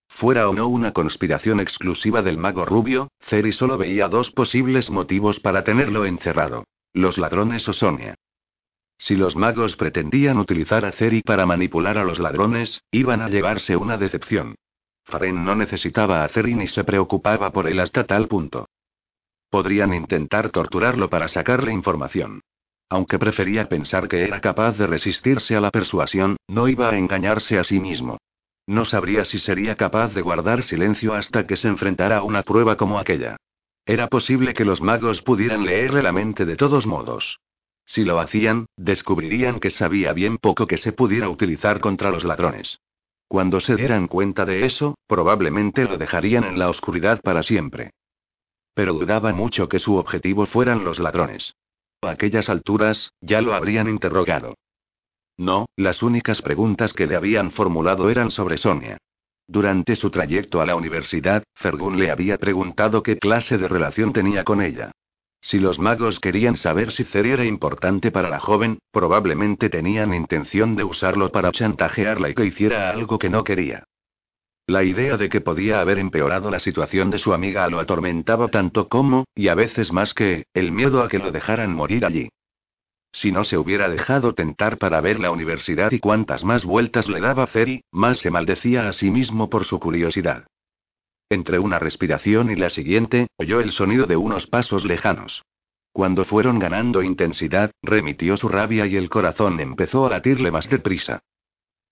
Fuera o no una conspiración exclusiva del mago rubio, Ceri solo veía dos posibles motivos para tenerlo encerrado. Los ladrones o Sonia. Si los magos pretendían utilizar a Ceri para manipular a los ladrones, iban a llevarse una decepción. Faren no necesitaba a Ceri ni se preocupaba por él hasta tal punto. Podrían intentar torturarlo para sacarle información. Aunque prefería pensar que era capaz de resistirse a la persuasión, no iba a engañarse a sí mismo. No sabría si sería capaz de guardar silencio hasta que se enfrentara a una prueba como aquella. Era posible que los magos pudieran leerle la mente de todos modos. Si lo hacían, descubrirían que sabía bien poco que se pudiera utilizar contra los ladrones. Cuando se dieran cuenta de eso, probablemente lo dejarían en la oscuridad para siempre. Pero dudaba mucho que su objetivo fueran los ladrones. A aquellas alturas, ya lo habrían interrogado. No, las únicas preguntas que le habían formulado eran sobre Sonia. Durante su trayecto a la universidad, Fergun le había preguntado qué clase de relación tenía con ella. Si los magos querían saber si Ceri era importante para la joven, probablemente tenían intención de usarlo para chantajearla y que hiciera algo que no quería. La idea de que podía haber empeorado la situación de su amiga lo atormentaba tanto como, y a veces más que, el miedo a que lo dejaran morir allí. Si no se hubiera dejado tentar para ver la universidad y cuantas más vueltas le daba Ceri, más se maldecía a sí mismo por su curiosidad. Entre una respiración y la siguiente, oyó el sonido de unos pasos lejanos. Cuando fueron ganando intensidad, remitió su rabia y el corazón empezó a latirle más deprisa.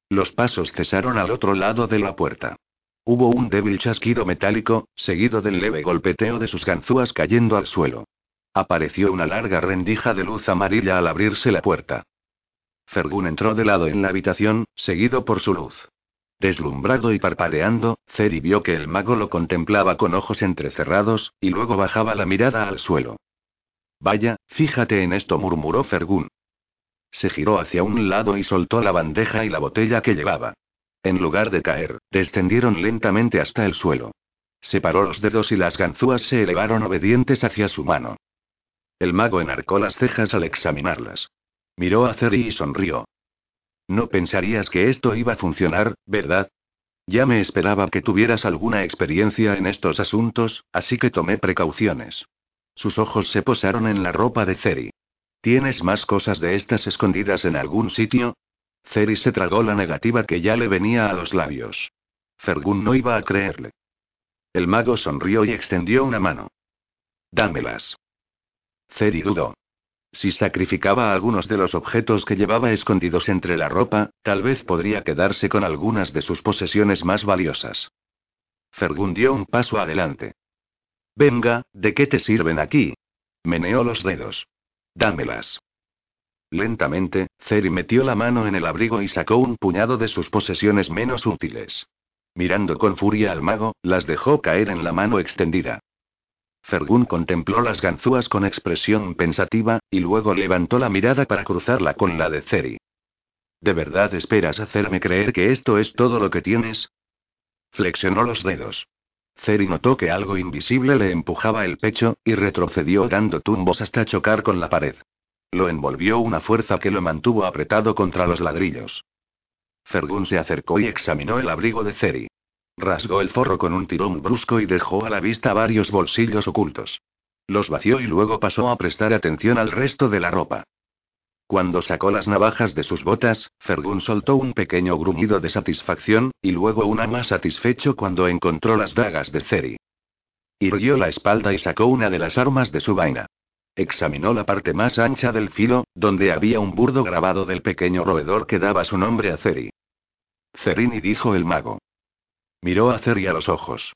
Los pasos cesaron al otro lado de la puerta. Hubo un débil chasquido metálico, seguido del leve golpeteo de sus ganzúas cayendo al suelo. Apareció una larga rendija de luz amarilla al abrirse la puerta. Fergun entró de lado en la habitación, seguido por su luz. Deslumbrado y parpadeando, Ceri vio que el mago lo contemplaba con ojos entrecerrados, y luego bajaba la mirada al suelo. Vaya, fíjate en esto, murmuró Fergún. Se giró hacia un lado y soltó la bandeja y la botella que llevaba. En lugar de caer, descendieron lentamente hasta el suelo. Separó los dedos y las ganzúas se elevaron obedientes hacia su mano. El mago enarcó las cejas al examinarlas. Miró a Ceri y sonrió. No pensarías que esto iba a funcionar, ¿verdad? Ya me esperaba que tuvieras alguna experiencia en estos asuntos, así que tomé precauciones. Sus ojos se posaron en la ropa de Ceri. ¿Tienes más cosas de estas escondidas en algún sitio? Ceri se tragó la negativa que ya le venía a los labios. Fergun no iba a creerle. El mago sonrió y extendió una mano. Dámelas. Ceri dudó. Si sacrificaba algunos de los objetos que llevaba escondidos entre la ropa, tal vez podría quedarse con algunas de sus posesiones más valiosas. Fergun dio un paso adelante. Venga, ¿de qué te sirven aquí? Meneó los dedos. Dámelas. Lentamente, Ceri metió la mano en el abrigo y sacó un puñado de sus posesiones menos útiles. Mirando con furia al mago, las dejó caer en la mano extendida. Fergun contempló las ganzúas con expresión pensativa, y luego levantó la mirada para cruzarla con la de Ceri. ¿De verdad esperas hacerme creer que esto es todo lo que tienes? Flexionó los dedos. Ceri notó que algo invisible le empujaba el pecho, y retrocedió dando tumbos hasta chocar con la pared. Lo envolvió una fuerza que lo mantuvo apretado contra los ladrillos. Fergun se acercó y examinó el abrigo de Ceri. Rasgó el forro con un tirón brusco y dejó a la vista varios bolsillos ocultos. Los vació y luego pasó a prestar atención al resto de la ropa. Cuando sacó las navajas de sus botas, Fergun soltó un pequeño gruñido de satisfacción, y luego una más satisfecho cuando encontró las dagas de Ceri. Irguió la espalda y sacó una de las armas de su vaina. Examinó la parte más ancha del filo, donde había un burdo grabado del pequeño roedor que daba su nombre a Ceri. Cerini dijo el mago. Miró a Ceri a los ojos.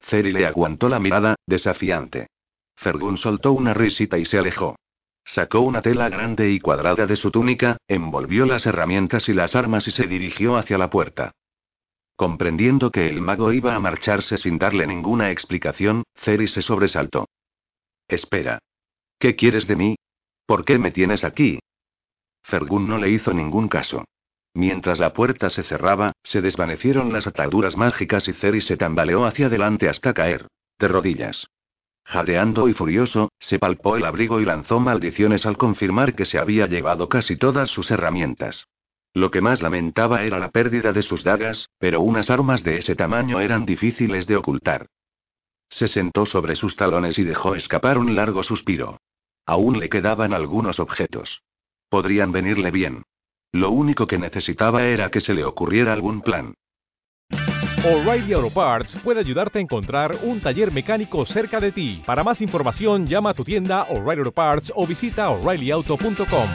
Ceri le aguantó la mirada, desafiante. Fergun soltó una risita y se alejó. Sacó una tela grande y cuadrada de su túnica, envolvió las herramientas y las armas y se dirigió hacia la puerta. Comprendiendo que el mago iba a marcharse sin darle ninguna explicación, Ceri se sobresaltó. Espera. ¿Qué quieres de mí? ¿Por qué me tienes aquí? Fergun no le hizo ningún caso. Mientras la puerta se cerraba, se desvanecieron las ataduras mágicas y Ceri se tambaleó hacia adelante hasta caer. De rodillas. Jadeando y furioso, se palpó el abrigo y lanzó maldiciones al confirmar que se había llevado casi todas sus herramientas. Lo que más lamentaba era la pérdida de sus dagas, pero unas armas de ese tamaño eran difíciles de ocultar. Se sentó sobre sus talones y dejó escapar un largo suspiro. Aún le quedaban algunos objetos. Podrían venirle bien. Lo único que necesitaba era que se le ocurriera algún plan. O'Reilly Auto Parts puede ayudarte a encontrar un taller mecánico cerca de ti. Para más información, llama a tu tienda O'Reilly Auto Parts o visita oreillyauto.com.